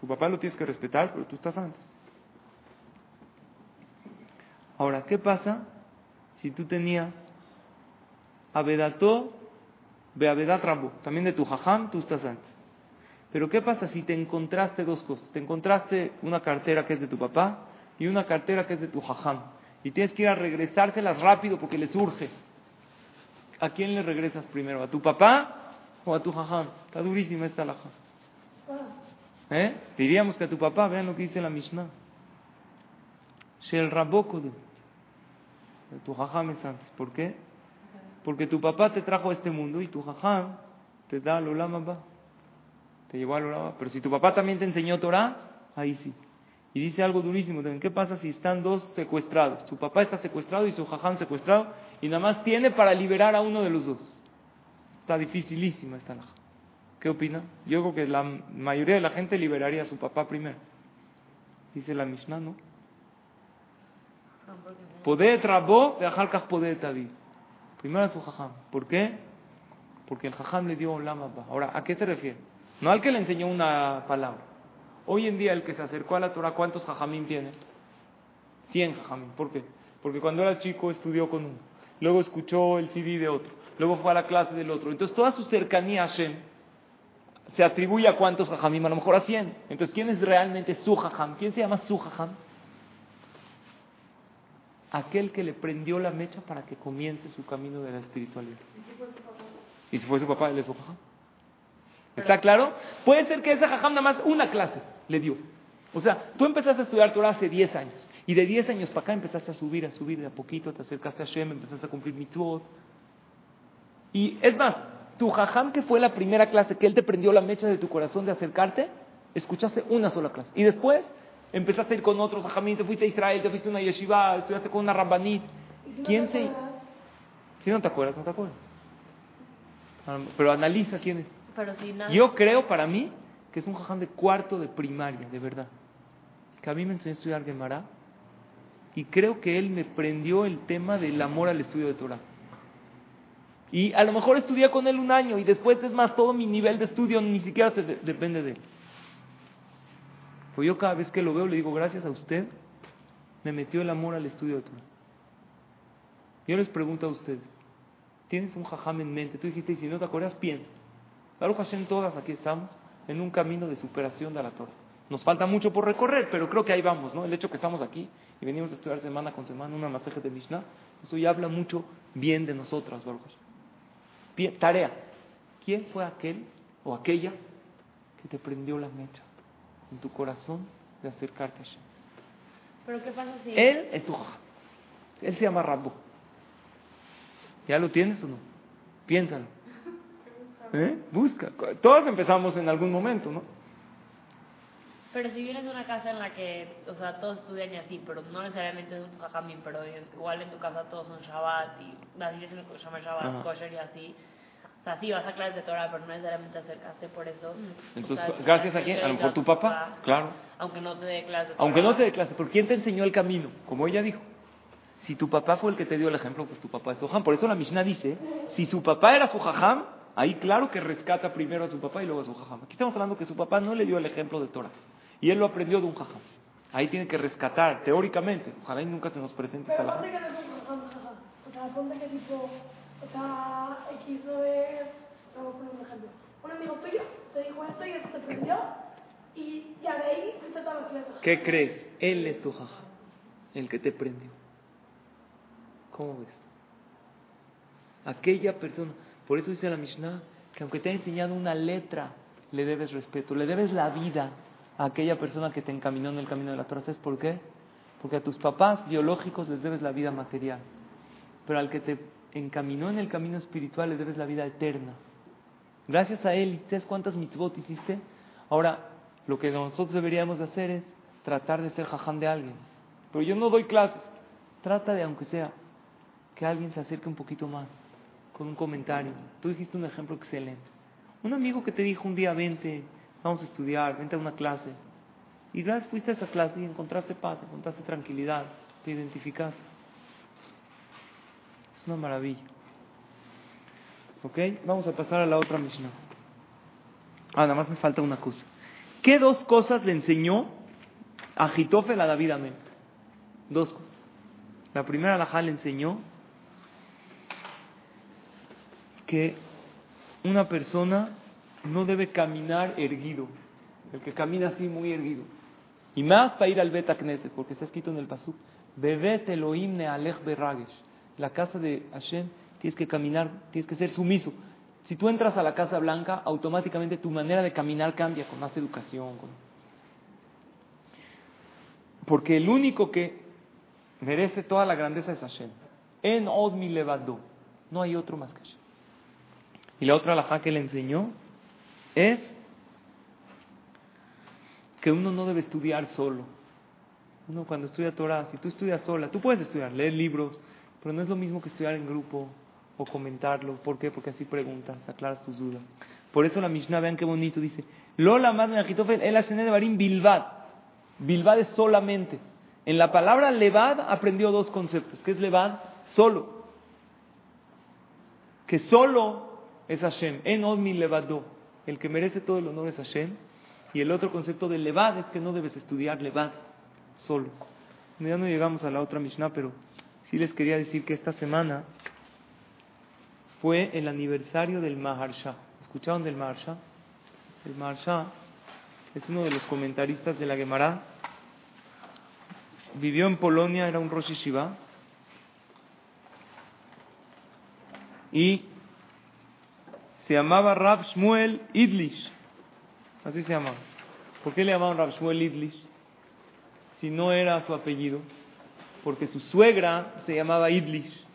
Tu papá lo tienes que respetar, pero tú estás antes. Ahora, ¿qué pasa si tú tenías Abedató, Beabedat Rambo, también de tu jajam, tú estás antes? Pero ¿qué pasa si te encontraste dos cosas? Te encontraste una cartera que es de tu papá y una cartera que es de tu jajam. Y tienes que ir a regresárselas rápido porque les urge. ¿A quién le regresas primero? ¿A tu papá o a tu jajam? Está durísima esta laja. ¿Eh? Diríamos que a tu papá, vean lo que dice la Mishnah. Shel Rabokodu. Tu jajam es antes. ¿Por qué? Porque tu papá te trajo a este mundo y tu jajam te da al olama Te llevó al olama. Pero si tu papá también te enseñó Torah, ahí sí. Y dice algo durísimo también. ¿Qué pasa si están dos secuestrados? Su papá está secuestrado y su jajam secuestrado y nada más tiene para liberar a uno de los dos. Está dificilísima esta laja. ¿Qué opina? Yo creo que la mayoría de la gente liberaría a su papá primero. Dice la Mishnah, ¿no? Poder trabó, dejar poder tadir. Primero a su jajam. ¿Por qué? Porque el jajam le dio un. Ahora, ¿a qué se refiere? No al que le enseñó una palabra. Hoy en día el que se acercó a la Torah, ¿cuántos jajamín tiene? 100 jajamín. ¿Por qué? Porque cuando era chico estudió con uno. Luego escuchó el CD de otro. Luego fue a la clase del otro. Entonces toda su cercanía a Hashem se atribuye a cuántos jajamim, a lo mejor a 100. Entonces, ¿quién es realmente su jajam? ¿Quién se llama su jajam? Aquel que le prendió la mecha para que comience su camino de la espiritualidad. ¿Y si fue su papá? él es su jajam. ¿Está claro? Puede ser que ese jajam nada más una clase le dio. O sea, tú empezaste a estudiar Torah hace 10 años. Y de 10 años para acá empezaste a subir, a subir de a poquito, te acercaste a Shem, empezaste a cumplir mitzvot. Y es más, tu jajam que fue la primera clase que él te prendió la mecha de tu corazón de acercarte, escuchaste una sola clase. Y después empezaste a ir con otros jajamín, te fuiste a Israel, te fuiste a una yeshiva, estudiaste con una rabbanit. ¿Quién se...? Si no te acuerdas, no te acuerdas. Pero analiza quién es. Pero si Yo creo para mí que es un jajam de cuarto de primaria, de verdad. Que a mí me enseñó a estudiar Gemara y creo que él me prendió el tema del amor al estudio de Torah. Y a lo mejor estudié con él un año y después es más, todo mi nivel de estudio ni siquiera se depende de él. Pues yo cada vez que lo veo le digo, gracias a usted, me metió el amor al estudio de Torah. Yo les pregunto a ustedes, ¿tienes un jajam en mente? Tú dijiste, y si no te acuerdas, piensa. Baruch Hashem, todas aquí estamos en un camino de superación de la Torah. Nos falta mucho por recorrer, pero creo que ahí vamos, ¿no? El hecho que estamos aquí y venimos a estudiar semana con semana una masaje de Mishnah, eso ya habla mucho bien de nosotras, Baruch Hashem tarea. ¿Quién fue aquel o aquella que te prendió la mecha en tu corazón de acercarte a Hashem? ¿Pero qué pasa si...? Él es tu Él se llama Rabbo. ¿Ya lo tienes o no? Piénsalo. ¿Eh? Busca. Todos empezamos en algún momento, ¿no? Pero si vienes de una casa en la que, o sea, todos estudian y así, pero no necesariamente es un jajamín, pero igual en tu casa todos son Shabbat y así es se llama Shabbat, kosher y así. O sea, sí vas a clases de Torah, pero no necesariamente acercaste por eso. Entonces, gracias a quién? A lo mejor tu papá, claro. Aunque no te dé clase. Aunque no te dé clase, pero ¿quién te enseñó el camino? Como ella dijo. Si tu papá fue el que te dio el ejemplo, pues tu papá es tu jajam. Por eso la Mishnah dice, si su papá era su jajam, ahí claro que rescata primero a su papá y luego a su jajam. Aquí estamos hablando que su papá no le dio el ejemplo de Torah. Y él lo aprendió de un jajam. Ahí tiene que rescatar, teóricamente. Ojalá y nunca se nos presente esta Pero que no es un jajam, jajam. O sea, ponte que tipo, o sea, X no es, vamos a poner un ejemplo. Un amigo tuyo te dijo esto y eso te prendió, y ya de ahí fuiste todas las clases. ¿Qué crees? Él es tu jajam, el que te prendió. ¿Cómo ves? Aquella persona, por eso dice la Mishnah, que aunque te ha enseñado una letra, le debes respeto, le debes la vida a aquella persona que te encaminó en el camino de la Torah. ¿Sabes por qué? Porque a tus papás biológicos les debes la vida material, pero al que te encaminó en el camino espiritual le debes la vida eterna. Gracias a él, ¿sabes cuántas mitzvot hiciste? Ahora, lo que nosotros deberíamos hacer es tratar de ser jajam de alguien. pero yo no doy clases. Trata de, aunque sea, que alguien se acerque un poquito más con un comentario. Tú dijiste un ejemplo excelente. Un amigo que te dijo un día, vente, vamos a estudiar, vente a una clase. Y gracias fuiste a esa clase y encontraste paz, encontraste tranquilidad, te identificaste. Es una maravilla. ¿Ok? Vamos a pasar a la otra Mishnah. Ah, nada más me falta una cosa. ¿Qué dos cosas le enseñó a Jitofel a David? Dos cosas. La primera alajá le enseñó que una persona no debe caminar erguido. El que camina así muy erguido. Y más para ir al Bet Knesset, porque está escrito en el Pasuk. Bebet Elohim Alech Beragesh. La casa de Hashem tienes que caminar, tienes que ser sumiso. Si tú entras a la Casa Blanca, automáticamente tu manera de caminar cambia con más educación. Porque el único que merece toda la grandeza es Hashem. En Od mi levado. No hay otro más que Hashem. Y la otra alajá que le enseñó es que uno no debe estudiar solo. Uno cuando estudia Torah, si tú estudias sola, tú puedes estudiar, leer libros, pero no es lo mismo que estudiar en grupo o comentarlo. ¿Por qué? Porque así preguntas, aclaras tus dudas. Por eso la Mishnah, vean qué bonito, dice, Lola más el el Barim Bilbad. Bilbad es solamente. En la palabra levad aprendió dos conceptos. ¿Qué es levad? Solo. Que solo es Hashem. En Odmi levado. El que merece todo el honor es Hashem. Y el otro concepto de levad es que no debes estudiar levad. Solo. Ya no llegamos a la otra Mishnah, pero sí les quería decir que esta semana fue el aniversario del Maharsha. ¿Escucharon del Maharsha? El Maharsha es uno de los comentaristas de la Gemara. Vivió en Polonia, era un Rosh Shiva. Y se llamaba Rab Shmuel Idlish. Así se llamaba. ¿Por qué le llamaban Rab Shmuel Idlish? Si no era su apellido. Porque su suegra se llamaba Idlish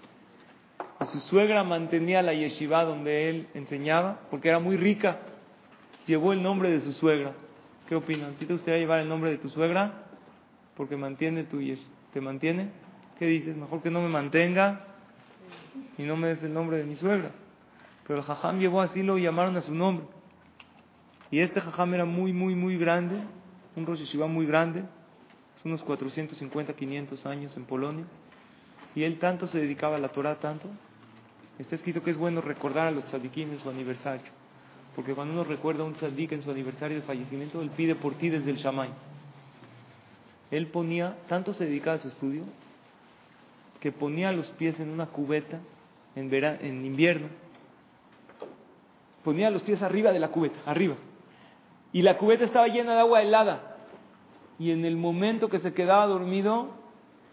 su suegra mantenía la yeshiva donde él enseñaba, porque era muy rica. Llevó el nombre de su suegra. ¿Qué opinan? ¿Quita usted llevar el nombre de tu suegra? Porque mantiene tu yeshiva. ¿Te mantiene? ¿Qué dices? Mejor que no me mantenga y no me des el nombre de mi suegra. Pero el jajam llevó así, lo llamaron a su nombre. Y este jajam era muy, muy, muy grande, un Rosh Yeshiva muy grande, unos 450, 500 años en Polonia. Y él tanto se dedicaba a la Torah, tanto, Está escrito que es bueno recordar a los tzadikim en su aniversario. Porque cuando uno recuerda a un tzadik en su aniversario de fallecimiento, él pide por ti desde el Shamay. Él ponía, tanto se dedicaba a su estudio, que ponía los pies en una cubeta en, en invierno. Ponía los pies arriba de la cubeta, arriba. Y la cubeta estaba llena de agua helada. Y en el momento que se quedaba dormido,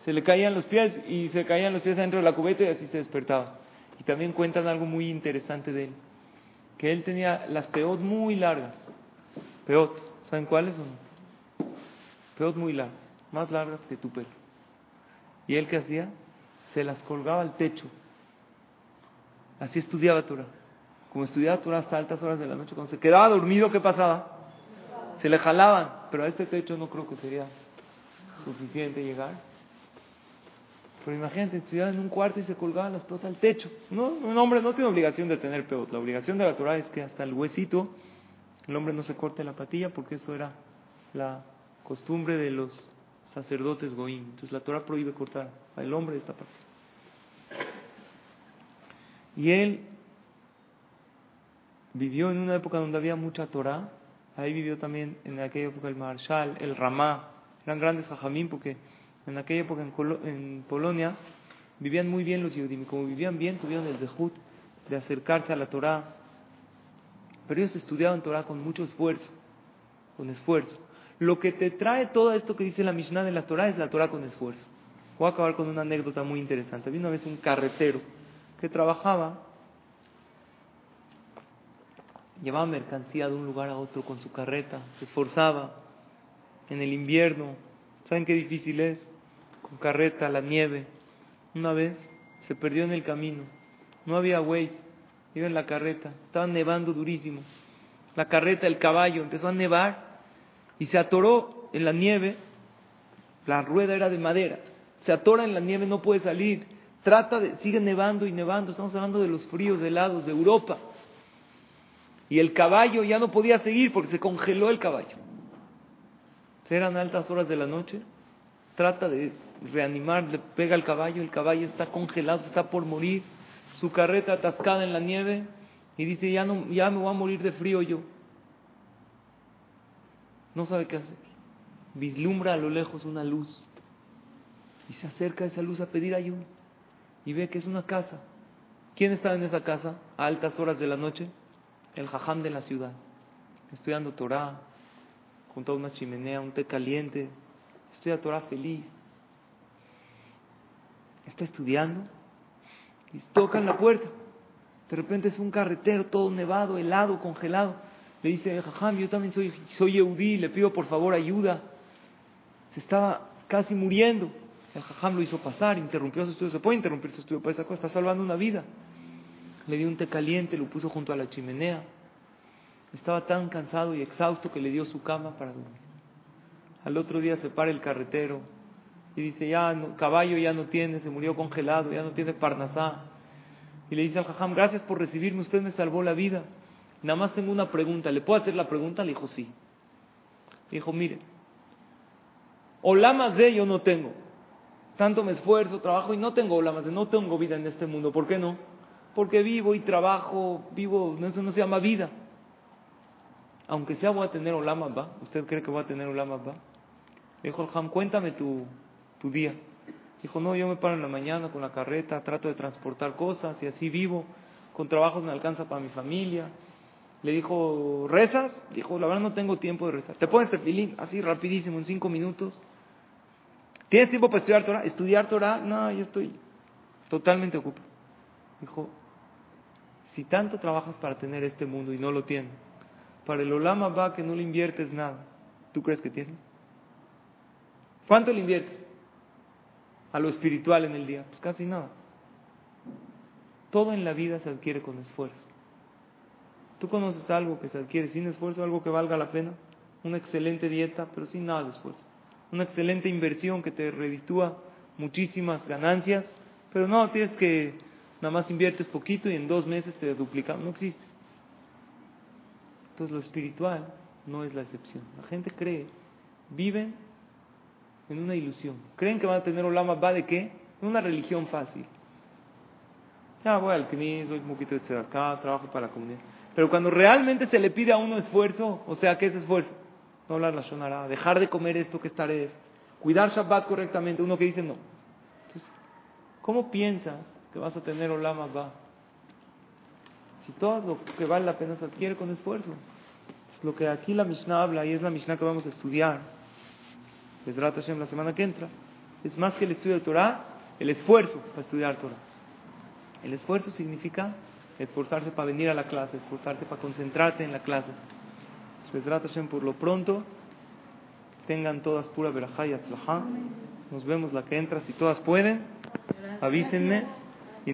se le caían los pies y se caían los pies dentro de la cubeta y así se despertaba. Y también cuentan algo muy interesante de él, que él tenía las peot muy largas. Peot, ¿saben cuáles son? Peot muy largas, más largas que tu pelo. ¿Y él qué hacía? Se las colgaba al techo. Así estudiaba Torah. Como estudiaba Torah hasta altas horas de la noche, cuando se quedaba dormido, ¿qué pasaba? Se le jalaban, pero a este techo no creo que sería suficiente llegar. Pero imagínate, estudiar en un cuarto y se colgaban las pelotas al techo. No, un hombre no tiene obligación de tener peot. La obligación de la Torah es que hasta el huesito el hombre no se corte la patilla porque eso era la costumbre de los sacerdotes goín. Entonces la Torah prohíbe cortar al hombre esta parte. Y él vivió en una época donde había mucha Torah. Ahí vivió también en aquella época el Marshal, el Ramá. Eran grandes jajamín porque en aquella época en, Polonia vivían muy bien los judíos, como vivían bien tuvieron el dejut de acercarse a la Torah, pero ellos estudiaban Torah con mucho esfuerzo, con esfuerzo. Lo que te trae todo esto que dice la Mishnah de la Torah es la Torah con esfuerzo. Voy a acabar con una anécdota muy interesante. Había una vez un carretero que trabajaba, llevaba mercancía de un lugar a otro con su carreta, se esforzaba en el invierno. ¿Saben qué difícil es? con carreta, la nieve. Una vez se perdió en el camino. No había Waze, iba en la carreta. Estaba nevando durísimo. La carreta, el caballo, empezó a nevar y se atoró en la nieve La rueda era de madera. Se atora en la nieve, no puede salir. Trata de, sigue nevando y nevando. Estamos hablando de los fríos helados de Europa. Y el caballo ya no podía seguir porque se congeló el caballo. Eran altas horas de la noche. Trata de reanimar, le pega al caballo. El caballo está congelado, está por morir. Su carreta atascada en la nieve. Y dice, ya, no, ya me voy a morir de frío yo. No sabe qué hacer. Vislumbra a lo lejos una luz. Y se acerca a esa luz a pedir ayuda. Y ve que es una casa. ¿Quién está en esa casa a altas horas de la noche? El jajam de la ciudad, estudiando Torah, junto a una chimenea, un té caliente, estudia Torah feliz. Está estudiando y tocan la puerta. De repente es un carretero todo nevado, helado, congelado. Le dice, jajam, yo también soy, soy le pido por favor ayuda. Se estaba casi muriendo. El jajam lo hizo pasar, interrumpió su estudio. Se puede interrumpir su estudio, pues está salvando una vida le dio un té caliente, lo puso junto a la chimenea. Estaba tan cansado y exhausto que le dio su cama para dormir. Al otro día se para el carretero y dice, ya, no, caballo ya no tiene, se murió congelado, ya no tiene parnasá. Y le dice al jajam, gracias por recibirme, usted me salvó la vida. Nada más tengo una pregunta, ¿le puedo hacer la pregunta? Le dijo, sí. Le dijo, mire, olamas de yo no tengo. Tanto me esfuerzo, trabajo y no tengo olamas de, no tengo vida en este mundo. ¿Por qué no? Porque vivo y trabajo, vivo, eso no se llama vida. Aunque sea voy a tener olama, ¿va? ¿Usted cree que voy a tener olama, va? Dijo el Ham, cuéntame tu, tu día. Dijo, no, yo me paro en la mañana con la carreta, trato de transportar cosas y así vivo. Con trabajos me alcanza para mi familia. Le dijo, ¿rezas? Dijo, la verdad no tengo tiempo de rezar. ¿Te pones tefilín así rapidísimo, en cinco minutos? ¿Tienes tiempo para estudiar Torah? ¿Estudiar Torah? No, yo estoy totalmente ocupado. Dijo, si tanto trabajas para tener este mundo y no lo tienes, para el Olama va que no le inviertes nada, ¿tú crees que tienes? ¿Cuánto le inviertes a lo espiritual en el día? Pues casi nada. Todo en la vida se adquiere con esfuerzo. ¿Tú conoces algo que se adquiere sin esfuerzo, algo que valga la pena? Una excelente dieta, pero sin nada de esfuerzo. Una excelente inversión que te reditúa muchísimas ganancias, pero no, tienes que Nada más inviertes poquito y en dos meses te duplica. No existe. Entonces lo espiritual no es la excepción. La gente cree, viven en una ilusión. Creen que van a tener Olama va de qué? Una religión fácil. Ya voy al CNI, soy un poquito de acá, trabajo para la comunidad. Pero cuando realmente se le pide a uno esfuerzo, o sea, ¿qué es esfuerzo? No hablar la shonara, dejar de comer esto que estaré, cuidar Shabbat correctamente, uno que dice no. Entonces, ¿cómo piensas que vas a tener Olama va. Si todo lo que vale la pena se adquiere con esfuerzo. Es lo que aquí la Mishnah habla y es la Mishnah que vamos a estudiar. Hashem la semana que entra. Es más que el estudio de Torah, el esfuerzo para estudiar Torah. El esfuerzo significa esforzarse para venir a la clase, esforzarte para concentrarte en la clase. Hashem por lo pronto, tengan todas pura verajá y Nos vemos la que entra, si todas pueden, avísenme.